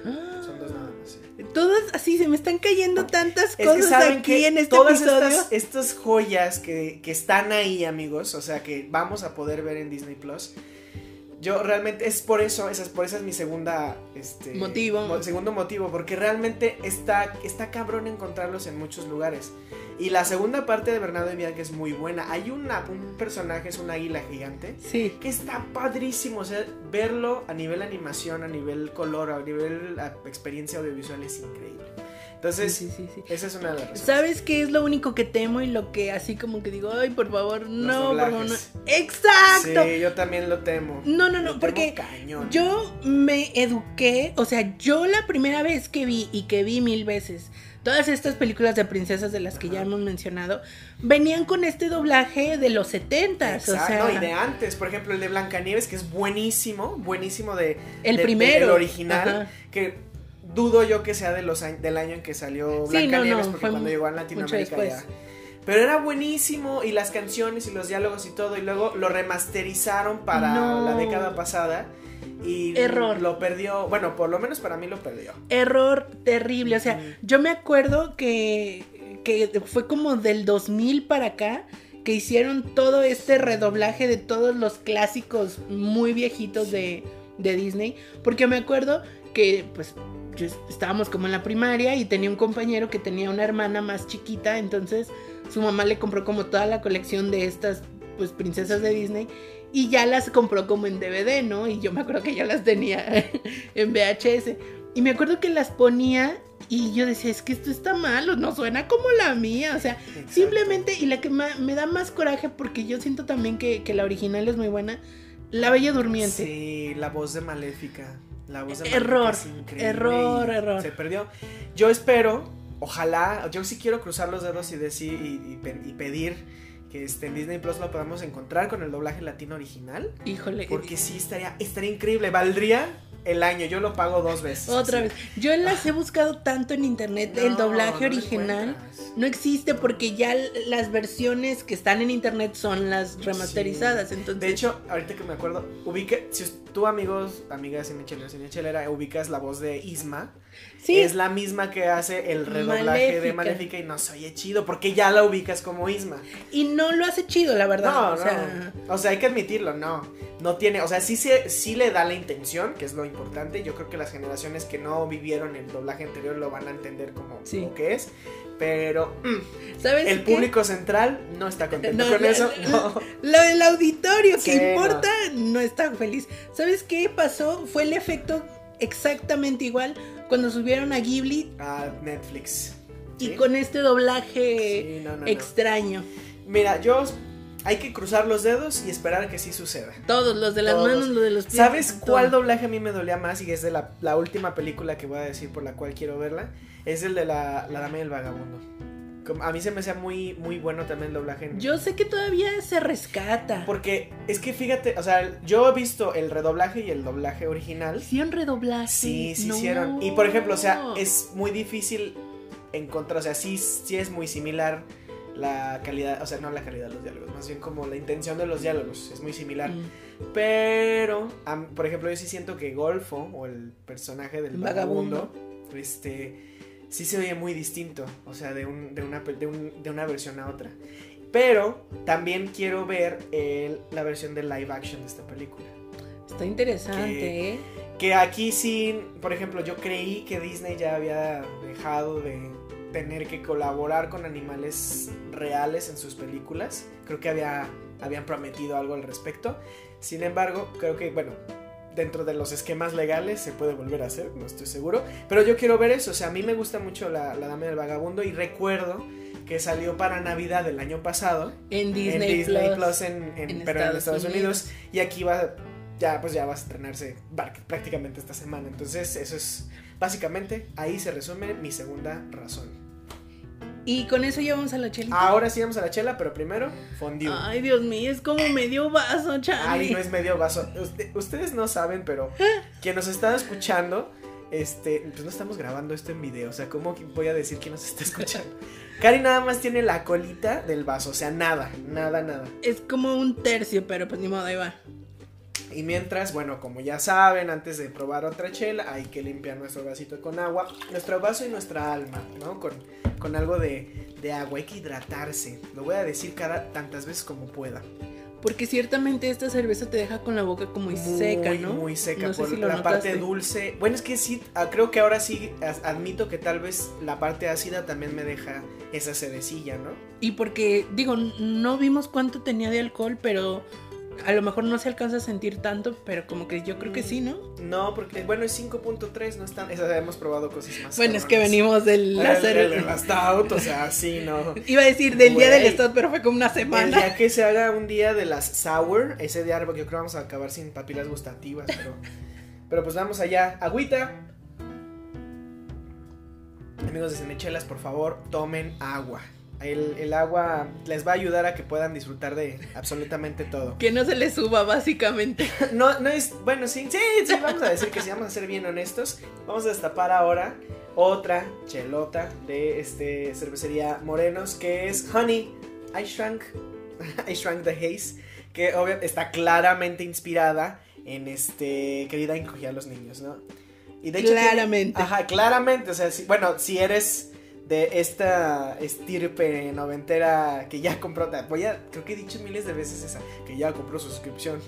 Ah. son dos nada más. Todas así se me están cayendo tantas Es que cosas saben aquí que en este todas episodio. estas, estas joyas que, que están ahí, amigos, o sea, que vamos a poder ver en Disney Plus. Yo realmente es por eso, esa es por esa es mi segunda este Motivo. mo- segundo motivo, porque realmente está está cabrón encontrarlos en muchos lugares. Y la segunda parte de Bernardo y Bianca es muy buena. Hay una, un personaje, es una águila gigante, Sí. que está padrísimo. O sea, verlo a nivel animación, a nivel color, a nivel experiencia audiovisual es increíble. Entonces, Sí, sí, sí, esa es una de las razones. ¿Sabes qué es lo único que temo y lo que así como que digo, ay, por favor, no, por favor, no? Exacto. Sí, yo también lo temo. No, no, no, porque cañón. yo me eduqué, o sea, yo la primera vez que vi y que vi mil veces todas estas películas de princesas de las que ya hemos mencionado, venían con este doblaje de los setentas, o Exacto, sea, y de antes, por ejemplo, el de Blancanieves, que es buenísimo, buenísimo de... el de- primero. del original, Ajá. que dudo yo que sea de los años, del año en que salió Sí, no, Blancanieves, no, porque cuando llegó a Latinoamérica ya... Pero era buenísimo, y las canciones, y los diálogos y todo, y luego lo remasterizaron para No. la década pasada, y Error. lo perdió, bueno, por lo menos para mí lo perdió. Error terrible, o sea, yo me acuerdo que, que fue como del 2000 para acá que hicieron todo este redoblaje de todos los clásicos muy viejitos de, de Disney, porque me acuerdo que pues yo est- estábamos como en la primaria y tenía un compañero que tenía una hermana más chiquita, entonces su mamá le compró como toda la colección de estas pues princesas de Disney y ya las compró como en DVD, ¿no? Y yo me acuerdo que ya las tenía en VHS. Y me acuerdo que las ponía y yo decía, es que esto está malo, no suena como la mía. O sea, Exacto. simplemente, y la que me da más coraje, porque yo siento también que, que la original es muy buena, La Bella Durmiente. Sí, la voz de Maléfica. La voz de Error, es error, error. Se perdió. Yo espero, ojalá, yo sí quiero cruzar los dedos y decir y, y pe- y pedir que este, en Disney Plus lo podamos encontrar con el doblaje latino original. Híjole. Porque sí estaría, estaría increíble. Valdría el año. Yo lo pago dos veces. Otra así. vez. Yo las he buscado tanto en internet, el doblaje no original. No existe porque ya las versiones que están en internet son las remasterizadas. Entonces, De hecho, ahorita que me acuerdo, ubique, si tú amigos, amigas Cinechela, Cinechelera, ubicas la voz de Isma, sí, es la misma que hace el redoblaje de Maléfica. Y no se oye chido, porque ya la ubicas como Isma. y no lo hace chido, la verdad. No, o no. sea, O sea, hay que admitirlo, no. No tiene, o sea, sí, se, sí le da la intención, que es lo importante. Yo creo que las generaciones que no vivieron el doblaje anterior lo van a entender como, Sí. como que es. Pero mm, ¿sabes el qué? público central no está contento No, con la- eso. No. Lo del auditorio que Sí, importa no. está feliz. ¿Sabes qué pasó? Fue el efecto exactamente igual cuando subieron a Ghibli A Netflix. y con este doblaje Sí, no, no, no. extraño. Mira, yo hay que cruzar los dedos y esperar a que sí suceda. Todos, los de las Todos. manos, los de los pies. ¿Sabes todo. cuál doblaje a mí me dolía más? Y es de la, la última película que voy a decir por la cual quiero verla. Es el de la, la Dama y el Vagabundo. A mí se me hacía muy, muy bueno también el doblaje. en- Yo sé que todavía se rescata. Porque es que fíjate, o sea, yo he visto el redoblaje y el doblaje original. Hicieron redoblaje. Sí, sí No. hicieron. Y por ejemplo, o sea, es muy difícil encontrar, o sea, sí, sí es muy similar la calidad, o sea, no la calidad de los diálogos, más bien como la intención de los diálogos, es muy similar. Mm. Pero, por ejemplo, yo sí siento que Golfo, o el personaje del Vagabundo. vagabundo, este, sí se oye muy distinto, o sea, de, un, de, una, de, un- de una versión a otra. Pero también quiero ver el- la versión de live action de esta película. Está interesante, Que- ¿eh? Que aquí sí, por ejemplo, yo creí que Disney ya había dejado de tener que colaborar con animales reales en sus películas. Creo que había, habían prometido algo al respecto. Sin embargo, creo que, bueno, dentro de los esquemas legales se puede volver a hacer, no estoy seguro. Pero yo quiero ver eso, o sea, a mí me gusta mucho la, la Dama del Vagabundo y recuerdo que salió para Navidad del año pasado En Disney, en Disney Plus. Plus, en, en- en pero en Estados Estados Unidos. Unidos. y aquí va ya pues ya va a estrenarse prácticamente esta semana entonces eso es básicamente ahí se resume mi segunda razón Y con eso ya vamos a la chelita. ahora sí vamos a la chela pero primero fondue Ay, Dios mío, es como medio vaso, Charlie. Ay, no es medio vaso Usted- ustedes no saben pero quien nos está escuchando este pues no estamos grabando esto en video o sea cómo voy a decir que nos está escuchando Cari nada más tiene la colita del vaso o sea nada nada nada Es como un tercio, pero pues ni modo, ahí va. Y mientras, bueno, como ya saben, antes de probar otra chela, hay que limpiar nuestro vasito con agua. Nuestro vaso y nuestra alma, ¿no? Con, con algo de, de agua. Hay que hidratarse. Lo voy a decir cada tantas veces como pueda. Porque ciertamente esta cerveza te deja con la boca como muy, seca, ¿no? Muy seca. No sé por si la parte dulce. Bueno, es que sí, ah, creo que ahora sí admito que tal vez la parte ácida también me deja esa sedecilla, ¿no? Y porque, digo, no vimos cuánto tenía de alcohol, pero a lo mejor no se alcanza a sentir tanto, pero como que yo creo que sí, ¿no? No, porque bueno, es 5.3, no están, esa, hemos probado cosas más. Bueno, es que venimos del láser. El, el, stout, o sea, sí, no. Iba a decir del día del stout, pero fue como una semana. El día que se haga un día de las sour, ese día yo creo que vamos a acabar sin papilas gustativas, pero, pero pues vamos allá. Agüita. Amigos de Cenechelas, por favor, tomen agua. El, el, agua les va a ayudar a que puedan disfrutar de absolutamente todo. Que no se les suba, básicamente. no, no es. Bueno, sí, sí, sí, vamos a decir que si vamos a ser bien honestos. Vamos a destapar ahora otra chelota de este cervecería Morenos que es Honey. I Shrunk. I Shrunk the Haze. Que obviamente está claramente inspirada en este. Querida encogía a los niños, ¿no? Y de hecho. Claramente. Tiene, ajá, claramente. O sea, si, bueno, si eres de esta estirpe noventera que ya compró, voy a, creo que he dicho miles de veces esa, que ya compró su suscripción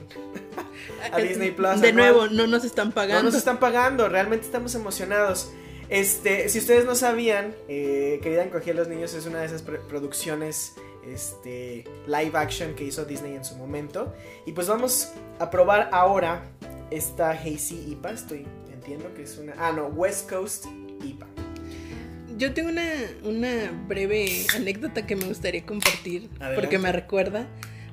a Disney Plus. De nuevo, no nos están pagando. No nos están pagando, realmente estamos emocionados. Este, si ustedes no sabían, eh, Querida Encogía a los Niños es una de esas producciones este, live action que hizo Disney en su momento. Y pues vamos a probar ahora esta Hazy IPA. Estoy, entiendo que es una... Ah, no, West Coast IPA yo tengo una, una, breve anécdota que me gustaría compartir porque me recuerda.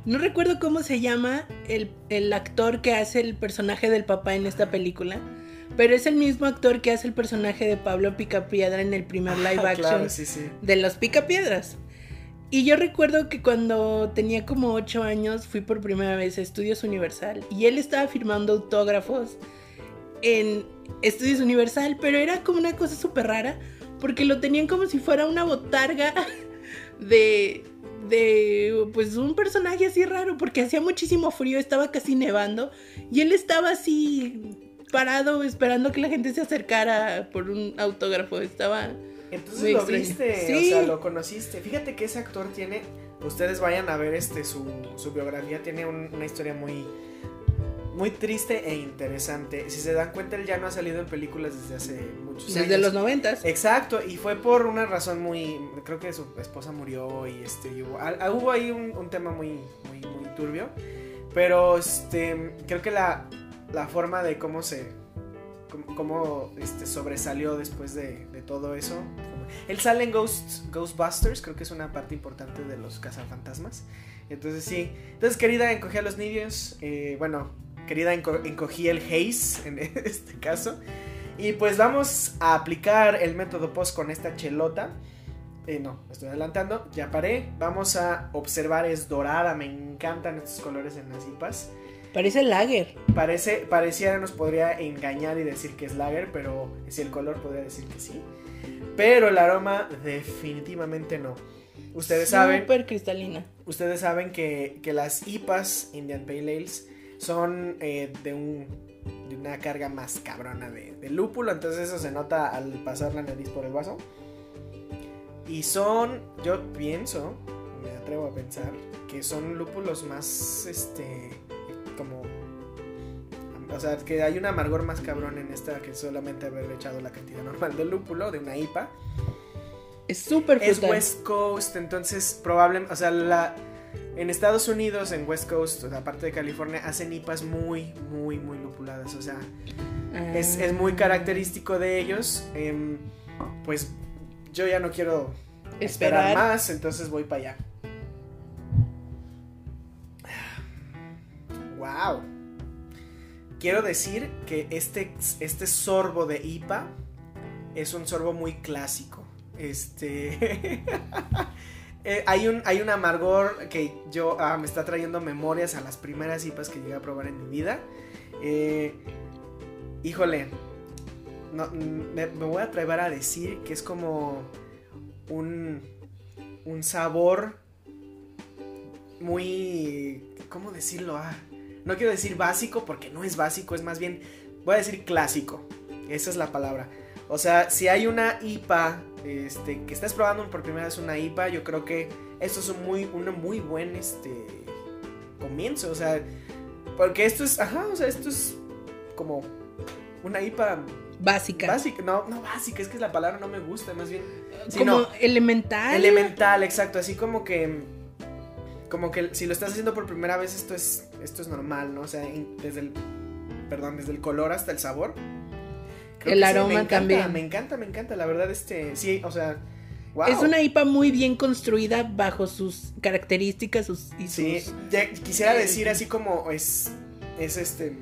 No recuerdo cómo se llama el, el, actor que hace el personaje del papá en esta película, pero es el mismo actor que hace el personaje de Pablo Picapiedra en el primer live action de los Picapiedras. Y yo recuerdo que cuando tenía como 8 años fui por primera vez a Estudios Universal y él estaba firmando autógrafos en Estudios Universal, pero era como una cosa súper rara porque lo tenían como si fuera una botarga de de pues un personaje así raro porque hacía muchísimo frío, estaba casi nevando y él estaba así parado esperando que la gente se acercara por un autógrafo, estaba Entonces lo viste, o sea, lo conociste. Fíjate que ese actor tiene ustedes vayan a ver este su, su biografía, tiene una historia muy muy triste e interesante. Si se dan cuenta, él ya no ha salido en películas desde hace muchos años. Desde los noventas. Exacto, y fue por una razón muy. Creo que su esposa murió y este. hubo, hubo ahí un, tema muy, muy, muy turbio. Pero este. Creo que la, la forma de cómo se. Cómo, este, sobresalió después de, de todo eso. Él sale en Ghost, Ghostbusters, creo que es una parte importante de los cazafantasmas. Entonces sí. Entonces, querida, encogí a los niños. Eh, bueno, querida, encogí el Haze en este caso. Y pues vamos a aplicar el método post con esta chelota. Eh, no, estoy adelantando, ya paré. Vamos a observar, es dorada, me encantan estos colores en las IPAs. Parece lager. Parece, pareciera nos podría engañar y decir que es lager, pero si el color podría decir que sí. Pero el aroma definitivamente no. Ustedes saben. Súper cristalina. Ustedes saben que, que las IPAs, Indian Pale Ales, son eh, de, un, de una carga más cabrona de, lúpulo, entonces eso se nota al pasar la nariz por el vaso. Y son, yo pienso, me atrevo a pensar, que son lúpulos más, este, como... O sea, que hay un amargor más cabrón en esta que solamente haber echado la cantidad normal de lúpulo, de una IPA. Es súper Es West Coast, entonces probablemente, o sea, la, en Estados Unidos, en West Coast, aparte de California, hacen IPAs muy, muy, muy lupuladas. O sea, es, muy característico de ellos. Em, pues yo ya no quiero esperar, más, entonces voy para allá. ¡Wow! Quiero decir que este, este sorbo de IPA es un sorbo muy clásico. Este. Eh, hay, un, hay un amargor que yo ah, me está trayendo memorias a las primeras IPAs que llegué a probar en mi vida. Eh, híjole, me, voy a atrever a decir que es como un, un sabor muy... ¿Cómo decirlo? Ah, no quiero decir básico porque no es básico, es más bien, voy a decir clásico. Esa es la palabra. O sea, si hay una IPA este, que estás probando por primera vez una IPA, yo creo que esto es un muy, un muy buen este, comienzo. O sea, porque esto es, ajá, o sea, esto es como una IPA básica. Básica, no, no básica, es que la palabra no me gusta, más bien. como elemental. Elemental, exacto, así como que como que si lo estás haciendo por primera vez, esto es, esto es normal, ¿no? O sea, desde el, perdón, desde el color hasta el sabor. El aroma también. Me encanta, me encanta, la verdad, este, sí, o sea, Es una IPA muy bien construida bajo sus características sus, y sí, quisiera decir así como es, es este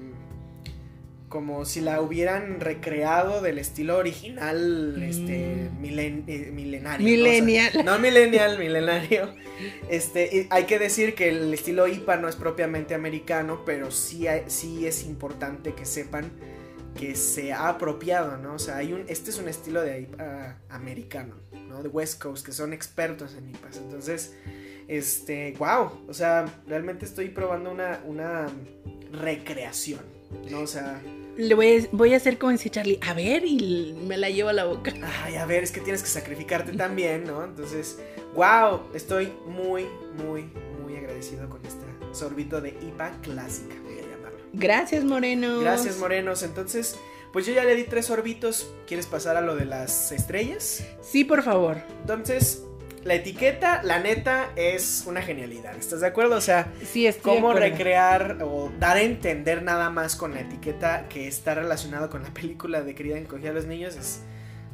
como si la hubieran recreado del estilo original, este, mm. eh, milenario. Millennial. No, millennial, milenario. Este, hay que decir que el estilo IPA no es propiamente americano, pero sí, sí es importante que sepan que se ha apropiado, ¿no? O sea, hay un, este es un estilo de IPA americano, ¿no? De West Coast, que son expertos en IPAs. Entonces, este, wow, o sea, realmente estoy probando una, una recreación, ¿no? O sea le voy a, hacer como dice Charlie, a ver, y me la llevo a la boca. Ay, a ver, es que tienes que sacrificarte también, ¿no? Entonces, wow, estoy muy, muy, muy agradecido con este sorbito de IPA clásica, voy a. Gracias, Morenos. Gracias, Morenos. Entonces, pues yo ya le di tres sorbitos. ¿Quieres pasar a lo de las estrellas? Sí, por favor. Entonces, la etiqueta, la neta, es una genialidad. ¿Estás de acuerdo? O sea, sí, cómo recrear o dar a entender nada más con la etiqueta que está relacionado con la película de Querida Encogida a los niños es.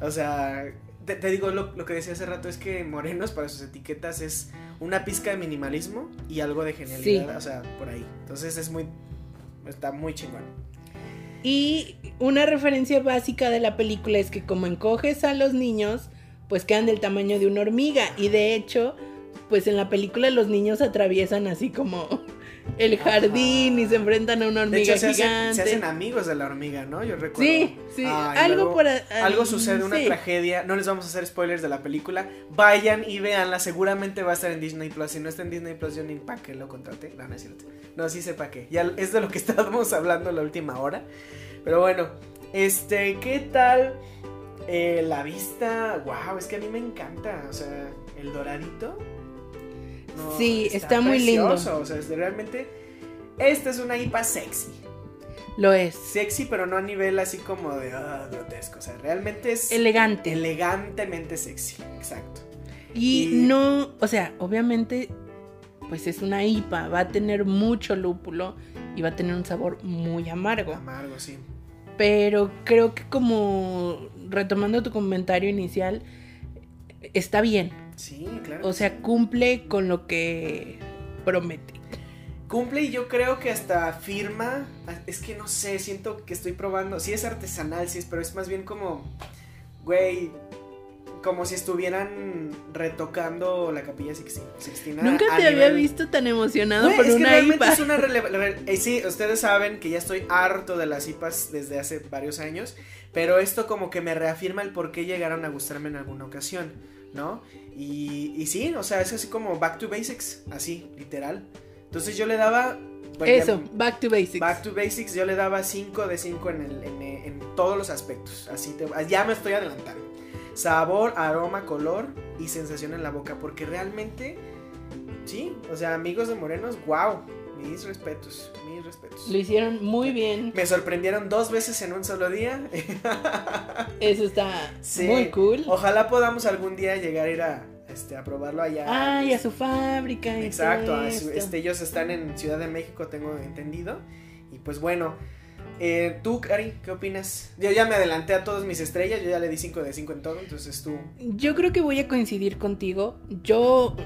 O sea, te, digo lo, que decía hace rato es que Morenos para sus etiquetas es una pizca de minimalismo y algo de genialidad. O sea, por ahí. Entonces es muy. Está muy chingón. Y una referencia básica de la película es que como encoges a los niños pues quedan del tamaño de una hormiga. Y de hecho, pues en la película los niños atraviesan así como el jardín y se enfrentan a una hormiga se gigante. Hacen, se hacen amigos de la hormiga, ¿no? Yo recuerdo. Sí, sí. algo por Algo sucede, una tragedia. No les vamos a hacer spoilers de la película. Vayan y véanla. Seguramente va a estar en Disney Plus. Si no está en Disney Plus, yo ni para qué lo contraté. No, no es cierto. No, sí sé para qué. Ya es de lo que estábamos hablando la última hora. Pero bueno, este, ¿qué tal? Eh, la vista, wow, es que a mí me encanta. O sea, el doradito. Sí, está, muy lindo. O sea, realmente. Esta es una IPA sexy. Lo es. Sexy, pero no a nivel así como de ah, grotesco. O sea, realmente es. Elegante. Elegantemente sexy. Exacto. Y, no, o sea, obviamente, pues es una IPA. Va a tener mucho lúpulo y va a tener un sabor muy amargo. Amargo, sí. Pero creo que como retomando tu comentario inicial, está bien. Sí, claro. O sea, cumple con lo que promete. Cumple y yo creo que hasta firma. Es que no sé, siento que estoy probando. Sí es artesanal, sí es, pero es más bien como. Güey, como si estuvieran retocando la capilla Sixtina. Nunca te había visto tan emocionado por una IPA. Es una eh, sí, ustedes saben que ya estoy harto de las IPAs desde hace varios años, pero esto como que me reafirma el por qué llegaron a gustarme en alguna ocasión, ¿no? Y, y sí, o sea, es así como back to basics, así, literal. Entonces yo le daba... Eso, back to basics. Back to basics, yo le daba 5 de 5 en, en, en, todos los aspectos. Así te, ya me estoy adelantando sabor, aroma, color y sensación en la boca. Porque realmente, sí, o sea, amigos de Morenos, wow. Mis respetos, mis respetos. Lo hicieron muy bien. Me sorprendieron dos veces en un solo día. Eso está muy cool. Ojalá podamos algún día llegar a ir a, este, a probarlo allá. Ah, y a su fábrica. Exacto, este, ellos están en Ciudad de México, tengo entendido. Y pues bueno, eh, tú, Cari, ¿qué opinas? Yo ya me adelanté a todas mis estrellas, yo ya le di 5 de 5 en todo, entonces tú. Yo creo que voy a coincidir contigo. Yo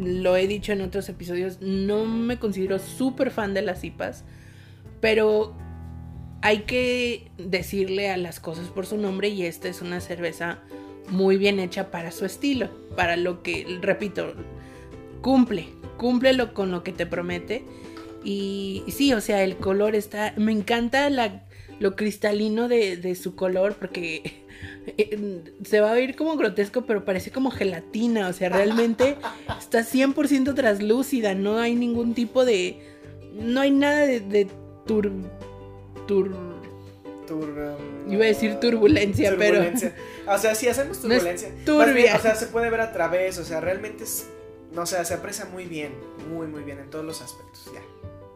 lo he dicho en otros episodios, no me considero súper fan de las IPAs, pero hay que decirle a las cosas por su nombre y esta es una cerveza muy bien hecha para su estilo, para lo que, repito, cumple, cumple con lo que te promete y, sí, o sea, el color está. Me encanta la, lo cristalino de, su color porque se va a ver como grotesco, pero parece como gelatina. O sea, realmente está 100% translúcida. No hay ningún tipo de. No hay nada de, de tur. tur um, Iba a decir turbulencia, pero. O sea, si hacemos turbulencia. o sea, se puede ver a través. O sea, realmente es. No sé, se aprecia muy bien. Muy, muy bien en todos los aspectos. Ya.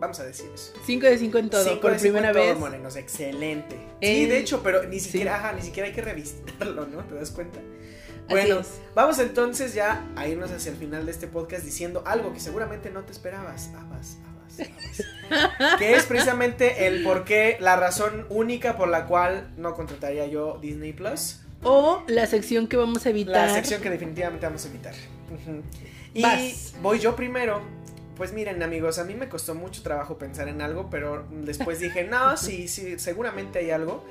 Vamos a decir eso. 5 de 5 en todo, cinco por de primera cinco vez. Todo, excelente. Sí, de hecho, pero ni siquiera, ajá, ni siquiera hay que revisarlo, ¿no? ¿Te das cuenta? Bueno, vamos entonces ya a irnos hacia el final de este podcast diciendo algo que seguramente no te esperabas. Abas, abas, abas. que es precisamente el por qué, la razón única por la cual no contrataría yo Disney Plus. O la sección que vamos a evitar. La sección que definitivamente vamos a evitar. Y voy yo primero. Pues miren amigos, a mí me costó mucho trabajo pensar en algo, pero después dije, no, sí, sí, seguramente hay algo.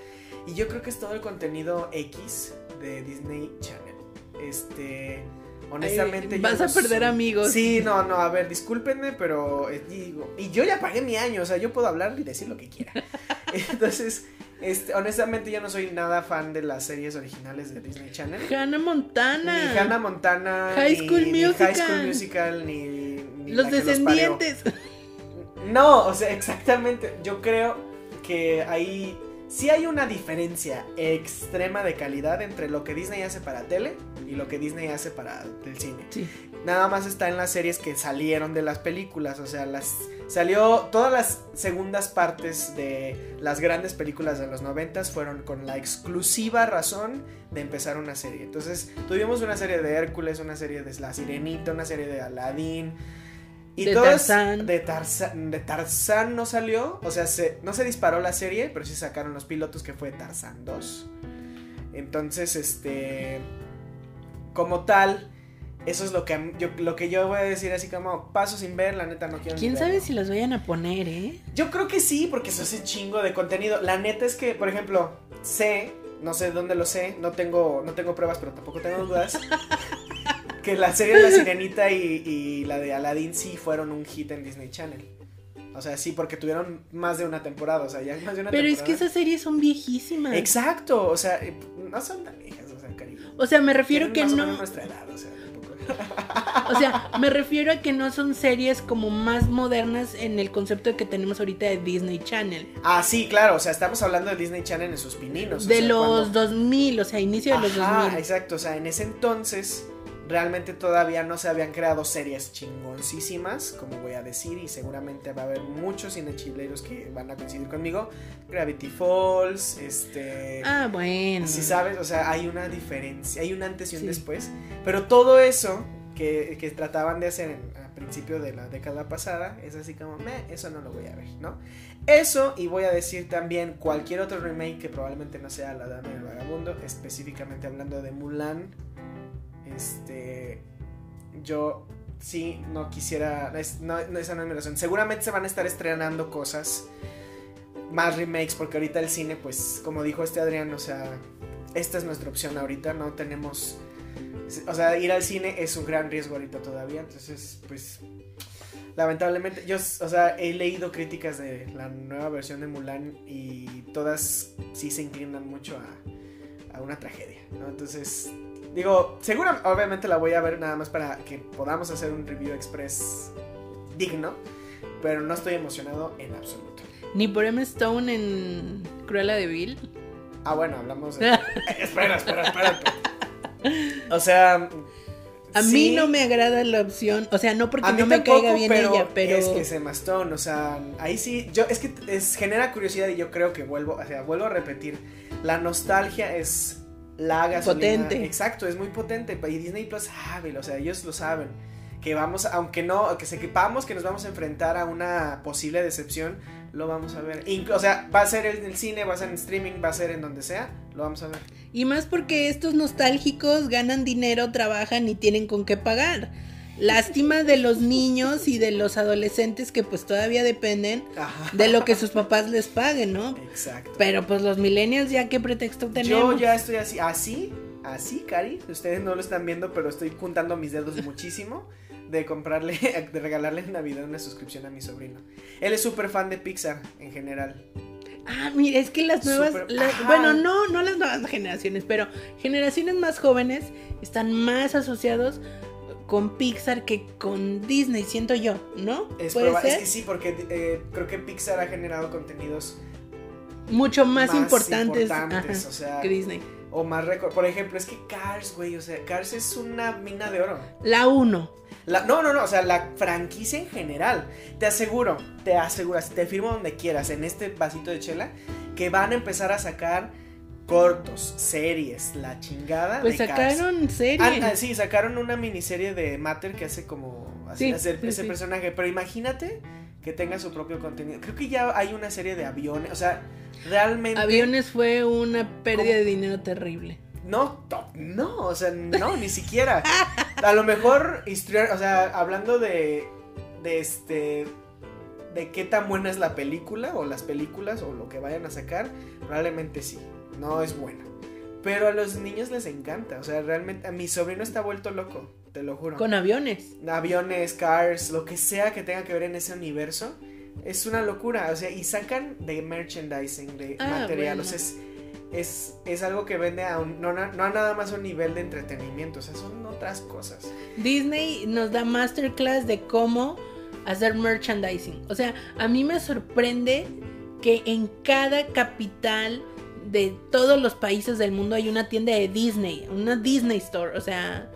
Y yo creo que es todo el contenido X de Disney Channel. Este, honestamente... vas a perder amigos. Sí, no, no, a ver, discúlpenme, pero eh, digo, y yo ya pagué mi año, o sea, yo puedo hablar y decir lo que quiera. Entonces, este, honestamente yo no soy nada fan de las series originales de Disney Channel. Hannah Montana. Ni Hannah Montana. High School Musical. High School Musical, ni... los descendientes. no, o sea, exactamente. Yo creo que ahí sí hay una diferencia extrema de calidad entre lo que Disney hace para tele y lo que Disney hace para el cine. Sí. Nada más está en las series que salieron de las películas, o sea, las salió todas las segundas partes de las grandes películas de los noventas fueron con la exclusiva razón de empezar una serie. Entonces, tuvimos una serie de Hércules, una serie de La Sirenita, una serie de Aladdin, y de Tarzán. De Tarzán. De Tarzán no salió. O sea, se, no se disparó la serie, pero sí sacaron los pilotos que fue Tarzán 2. Entonces, este. Como tal. Eso es lo que, yo, lo que yo voy a decir así como paso sin ver, la neta no quiero ni ¿Quién verlo. sabe si los vayan a poner, eh? Yo creo que sí, porque se hace chingo de contenido. La neta es que, por ejemplo, sé, no sé dónde lo sé, no tengo, no tengo pruebas, pero tampoco tengo dudas. que la serie de La Sirenita y, y la de Aladdin sí fueron un hit en Disney Channel. O sea, sí, porque tuvieron más de una temporada, o sea, ya más de una Pero es que esas series son viejísimas. Exacto, o sea, eh, no son tan viejas, o sea, cariño. O sea, me refiero Tienen que más o no. nuestra edad, o sea. O sea, me refiero a que no son series como más modernas en el concepto que tenemos ahorita de Disney Channel. Ah, sí, claro, o sea, estamos hablando de Disney Channel en sus pininos. o de sea, los cuando- 2000, o sea, inicio de los Ajá, 2000. exacto, o sea, en ese entonces realmente todavía no se habían creado series chingoncísimas, como voy a decir, y seguramente va a haber muchos cinechileros que van a coincidir conmigo. Gravity Falls, este... Ah, bueno. Si sabes, o sea, hay una diferencia, hay un antes y un Sí. después, pero todo eso que, que trataban de hacer en- a principio de la década pasada es así como, meh, eso no lo voy a ver, ¿no? Eso, y voy a decir también cualquier otro remake que probablemente no sea La Dama y el Vagabundo, específicamente hablando de Mulan, este, yo sí no quisiera, no, no, no es mi razón, seguramente se van a estar estrenando cosas, más remakes, porque ahorita el cine, pues, como dijo este Adrián, o sea, esta es nuestra opción ahorita, no tenemos, o sea, ir al cine es un gran riesgo ahorita todavía, entonces, pues, lamentablemente, yo, o sea, he leído críticas de la nueva versión de Mulan y todas sí se inclinan mucho a, a una tragedia, ¿no? Entonces, digo, seguro, obviamente la voy a ver nada más para que podamos hacer un review express digno, pero no estoy emocionado en absoluto. Ni por Emma Stone en Cruella de Vil. Ah, bueno, hablamos de... Eh, espera, espera, espera. O sea... A sí, mí no me agrada la opción, o sea, no porque a mí no me tampoco, caiga bien pero ella, pero es que se mastón, o sea, ahí sí, yo es que es, genera curiosidad y yo creo que vuelvo, o sea, vuelvo a repetir, la nostalgia es la gasolina, Potente. exacto, es muy potente y Disney Plus sabe, o sea, ellos lo saben, que vamos, aunque no, que sepamos que nos vamos a enfrentar a una posible decepción, lo vamos a ver, Inclu- o sea, va a ser en el cine, va a ser en streaming, va a ser en donde sea, lo vamos a ver. y más porque estos nostálgicos ganan dinero, trabajan y tienen con qué pagar. Lástima de los niños y de los adolescentes que pues todavía dependen Ajá. de lo que sus papás les paguen, ¿no? Exacto. Pero pues los millennials ya qué pretexto tenemos. Yo ya estoy así, así, así, Cari. Ustedes no lo están viendo, pero estoy juntando mis dedos muchísimo de comprarle, de regalarle en Navidad una suscripción a mi sobrino. Él es súper fan de Pixar en general. Ah, mira, es que las nuevas, las- bueno, no, no las nuevas generaciones, pero generaciones más jóvenes están más asociados con Pixar que con Disney, siento yo, ¿no? Es, ¿Puede proba- es ser? que sí, porque eh, creo que Pixar ha generado contenidos Mucho más, más importantes, importantes, ajá, o sea, que Disney. o más récord. Por ejemplo, es que Cars, güey, o sea, Cars es una mina de oro. La 1. La- no, no, no, o sea, la franquicia en general. Te aseguro, te aseguras, te firmo donde quieras, en este vasito de chela, que van a empezar a sacar cortos, series, la chingada. Pues de sacaron serie. Ah, ah, sí, sacaron una miniserie de Matter que hace como así Sí, ese sí. personaje. Pero imagínate que tenga su propio contenido. Creo que ya hay una serie de aviones. O sea, realmente. Aviones fue una pérdida ¿Cómo? de dinero terrible. No, no, o sea, no, ni siquiera. A lo mejor, o sea, hablando de, de este, de qué tan buena es la película o las películas o lo que vayan a sacar, probablemente sí, no es buena. Pero a los niños les encanta, o sea, realmente, a mi sobrino está vuelto loco, te lo juro. Con aviones. Aviones, cars, lo que sea que tenga que ver en ese universo, es una locura, o sea, y sacan de merchandising, de Ah, material, o bueno. sea, es, es, es algo que vende a un, no, no a nada más un nivel de entretenimiento, o sea, son otras cosas. Disney nos da masterclass de cómo hacer merchandising. O sea, a mí me sorprende que en cada capital de todos los países del mundo hay una tienda de Disney, una Disney Store. O sea,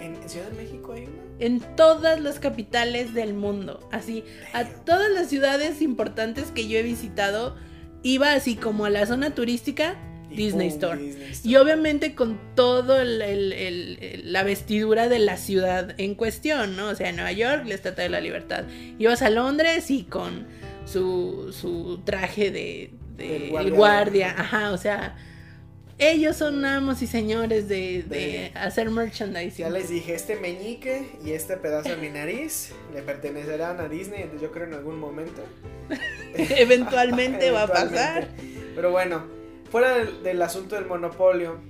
¿En, Ciudad de México hay una? en todas las capitales del mundo. Así, a todas las ciudades importantes que yo he visitado, iba así como a la zona turística, Disney Store. Disney Store. Y obviamente con todo el- el- el- el- la vestidura de la ciudad en cuestión, ¿no? O sea, en Nueva York, la Estatua de la Libertad. Ibas a Londres y con su, su traje de, de el guardia. Ajá, o sea, ellos son amos y señores de, de De- hacer merchandising. Ya les dije, este meñique y este pedazo de mi nariz le pertenecerán a Disney, entonces yo creo en algún momento. Eventualmente va a pasar. Pero bueno, fuera del, del asunto del monopolio,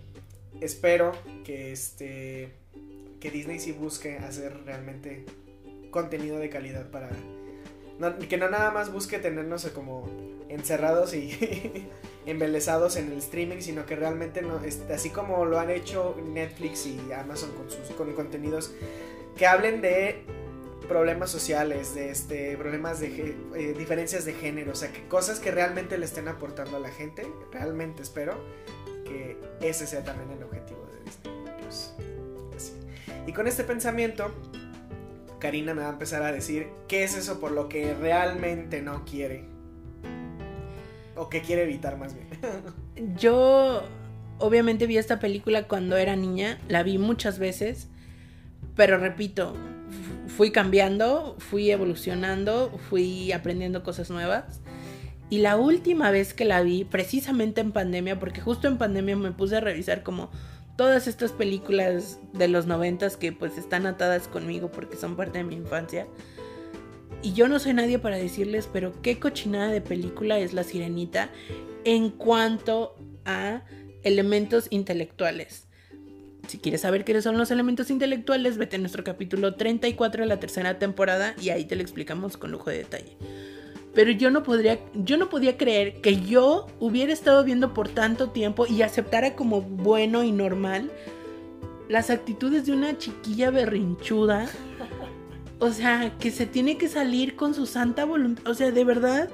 espero que este que Disney sí busque hacer realmente contenido de calidad para que no nada más busque tenernos como encerrados y embelesados en el streaming, sino que realmente no, así como lo han hecho Netflix y Amazon con sus con contenidos que hablen de problemas sociales, de este problemas de eh, diferencias de género, o sea, que cosas que realmente le estén aportando a la gente, realmente espero que ese sea también el objetivo de Disney Plus. Así. Y con este pensamiento, Karina me va a empezar a decir qué es eso por lo que realmente no quiere. O que quiere evitar más bien. Yo obviamente vi esta película cuando era niña, la vi muchas veces, pero repito, fu- fui cambiando, fui evolucionando, fui aprendiendo cosas nuevas. Y la última vez que la vi, precisamente en pandemia, porque justo en pandemia me puse a revisar como todas estas películas de los noventas que pues están atadas conmigo porque son parte de mi infancia. Y yo no soy nadie para decirles, pero qué cochinada de película es La Sirenita en cuanto a elementos intelectuales. Si quieres saber qué son los elementos intelectuales, vete a nuestro capítulo 34 de la tercera temporada y ahí te lo explicamos con lujo de detalle. Pero yo no podría, yo no podía creer que yo hubiera estado viendo por tanto tiempo y aceptara como bueno y normal las actitudes de una chiquilla berrinchuda. O sea, que se tiene que salir con su santa voluntad. O sea, de verdad,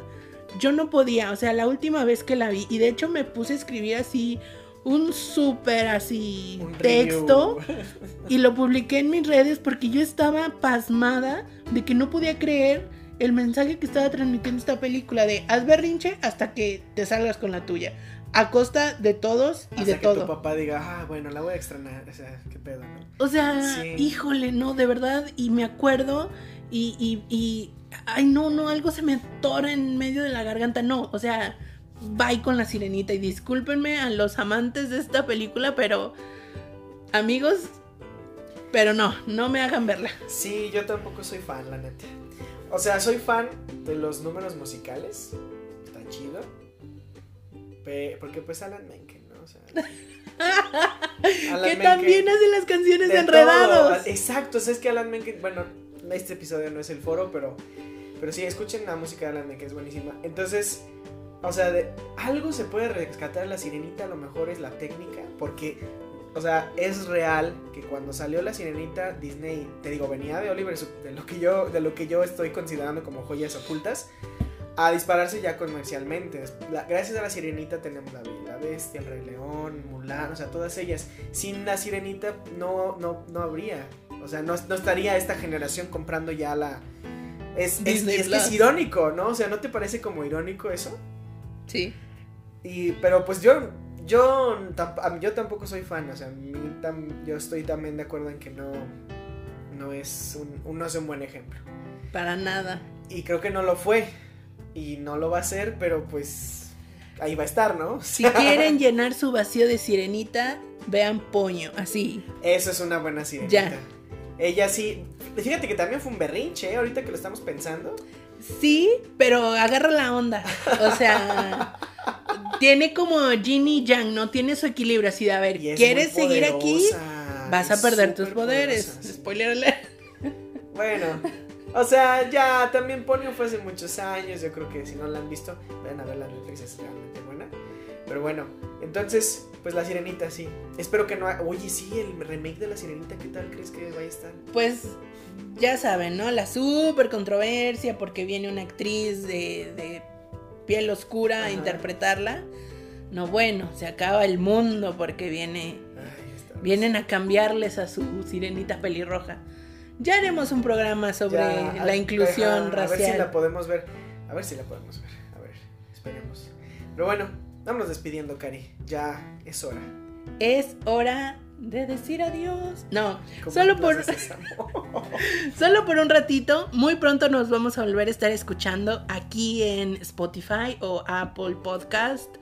yo no podía. O sea, la última vez que la vi, y de hecho me puse a escribir así un súper así Un texto review. y lo publiqué en mis redes porque yo estaba pasmada de que no podía creer el mensaje que estaba transmitiendo esta película de haz berrinche hasta que te salgas con la tuya. A costa de todos y Hasta de que tu todo. papá diga, ah, bueno, la voy a extrañar. O sea, qué pedo, ¿no? O sea, Sí. híjole, no, de verdad. Y me acuerdo y, y, y, ay, no, no, algo se me atora en medio de la garganta. No, o sea, bye con la sirenita. Y discúlpenme a los amantes de esta película, pero amigos, pero no, no me hagan verla. Sí, yo tampoco soy fan, la neta. O sea, soy fan de los números musicales. Está chido. Pe- porque pues Alan Menken, ¿no? O sea, Alan que Menken- también hace las canciones de enredados. todo. Exacto, o sea, es que Alan Menken, bueno, este episodio no es el foro, pero, pero sí, escuchen la música de Alan Menken, es buenísima. Entonces, o sea, de, algo se puede rescatar la sirenita, a lo mejor es la técnica, porque, o sea, es real que cuando salió la sirenita, Disney, te digo, venía de Oliver, de lo que yo, de lo que yo estoy considerando como joyas ocultas. A dispararse ya comercialmente. La- gracias a la sirenita tenemos la Bella la Bestia, el Rey León, Mulan, o sea, todas ellas sin la sirenita no, no, no habría. O sea, no, no estaría esta generación comprando ya la. Es, es, Disney es que es Plus. irónico, ¿no? O sea, ¿no te parece como irónico eso? Sí. Y, pero pues yo, Yo, yo tampoco soy fan, o sea, yo estoy también de acuerdo en que no, no es un, no es un buen ejemplo. Para nada. Y creo que no lo fue. Y no lo va a ser, pero pues ahí va a estar, ¿no? Si quieren llenar su vacío de sirenita, vean Poño, así. Eso es una buena sirenita. Ya. Ella sí. Fíjate que también fue un berrinche, ¿eh? ahorita que lo estamos pensando. Sí, pero agarra la onda. O sea, tiene como Ginny Yang, ¿no? Tiene su equilibrio así de, a ver, ¿quieres seguir aquí? Vas a perder tus poderes. Spoiler alert. Bueno, o sea, ya también Ponyo fue hace muchos años. Yo creo que si no la han visto, vayan a ver la Netflix, es realmente buena. Pero bueno, entonces, pues la sirenita, sí. Espero que no. Oye, sí, el remake de la sirenita, ¿qué tal crees que vaya a estar? Pues ya saben, ¿no? La super controversia porque viene una actriz de, piel oscura a interpretarla. No, bueno, se acaba el mundo porque viene. vienen a cambiarles a su sirenita pelirroja. Ya haremos un programa sobre la inclusión racial. A ver si la podemos ver. A ver si la podemos ver. A ver, esperemos. Pero bueno, vámonos despidiendo, Cari. Ya es hora. Es hora de decir adiós. No, solo por solo por un ratito. Muy pronto nos vamos a volver a estar escuchando aquí en Spotify o Apple Podcast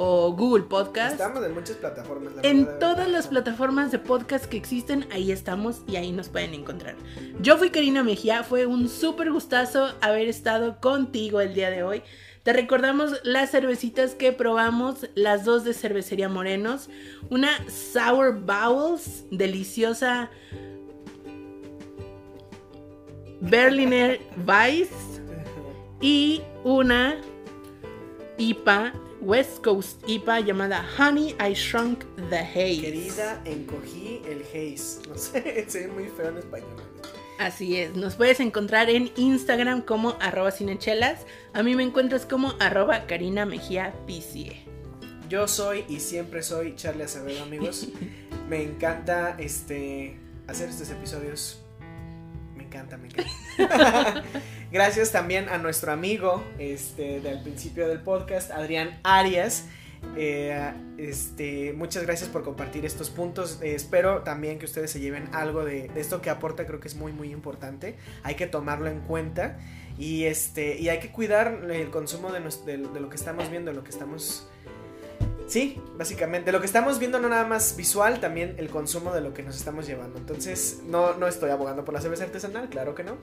o Google Podcast. Estamos en muchas plataformas. en todas las plataformas de podcast que existen, ahí estamos y ahí nos pueden encontrar. Yo fui Karina Mejía, fue un súper gustazo haber estado contigo el día de hoy. Te recordamos las cervecitas que probamos, las dos de Cervecería Morenos, una Sour Bowels, deliciosa Berliner Weiss y una IPA West Coast IPA llamada Honey I Shrunk the Haze. Querida, encogí el haze. No sé, se ve muy feo en español. Así es, nos puedes encontrar en Instagram como arroba cinechelas. A mí me encuentras como arroba Karina Mejía Yo soy y siempre soy Charlie Acevedo, amigos. me encanta este hacer estos episodios. Me encanta, me encanta. Gracias también a nuestro amigo este, del principio del podcast, Adrián Arias. Eh, este, muchas gracias por compartir estos puntos. Eh, espero también que ustedes se lleven algo de, esto que aporta, creo que es muy muy importante. Hay que tomarlo en cuenta y este y hay que cuidar el consumo de, lo que estamos viendo, lo que estamos Sí, básicamente. Lo que estamos viendo no nada más visual, también el consumo de lo que nos estamos llevando. Entonces, no, no estoy abogando por la cerveza artesanal, claro que no.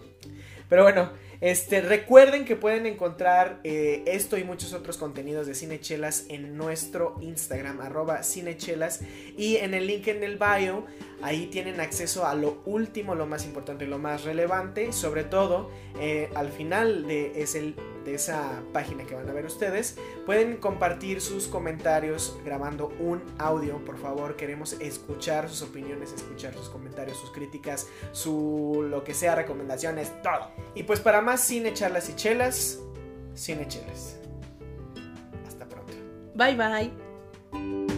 Pero bueno, este, recuerden que pueden encontrar eh, esto y muchos otros contenidos de Cinechelas en nuestro Instagram, arroba Cinechelas. Y en el link en el bio, ahí tienen acceso a lo último, lo más importante, lo más relevante. Sobre todo, eh, al final de, es de esa página que van a ver ustedes, pueden compartir sus grabando un audio. Por favor, queremos escuchar sus opiniones, escuchar sus comentarios, sus críticas, su lo que sea, recomendaciones, todo. Y pues para más cine, charlas y chelas, cine chelas. Hasta pronto. Bye bye.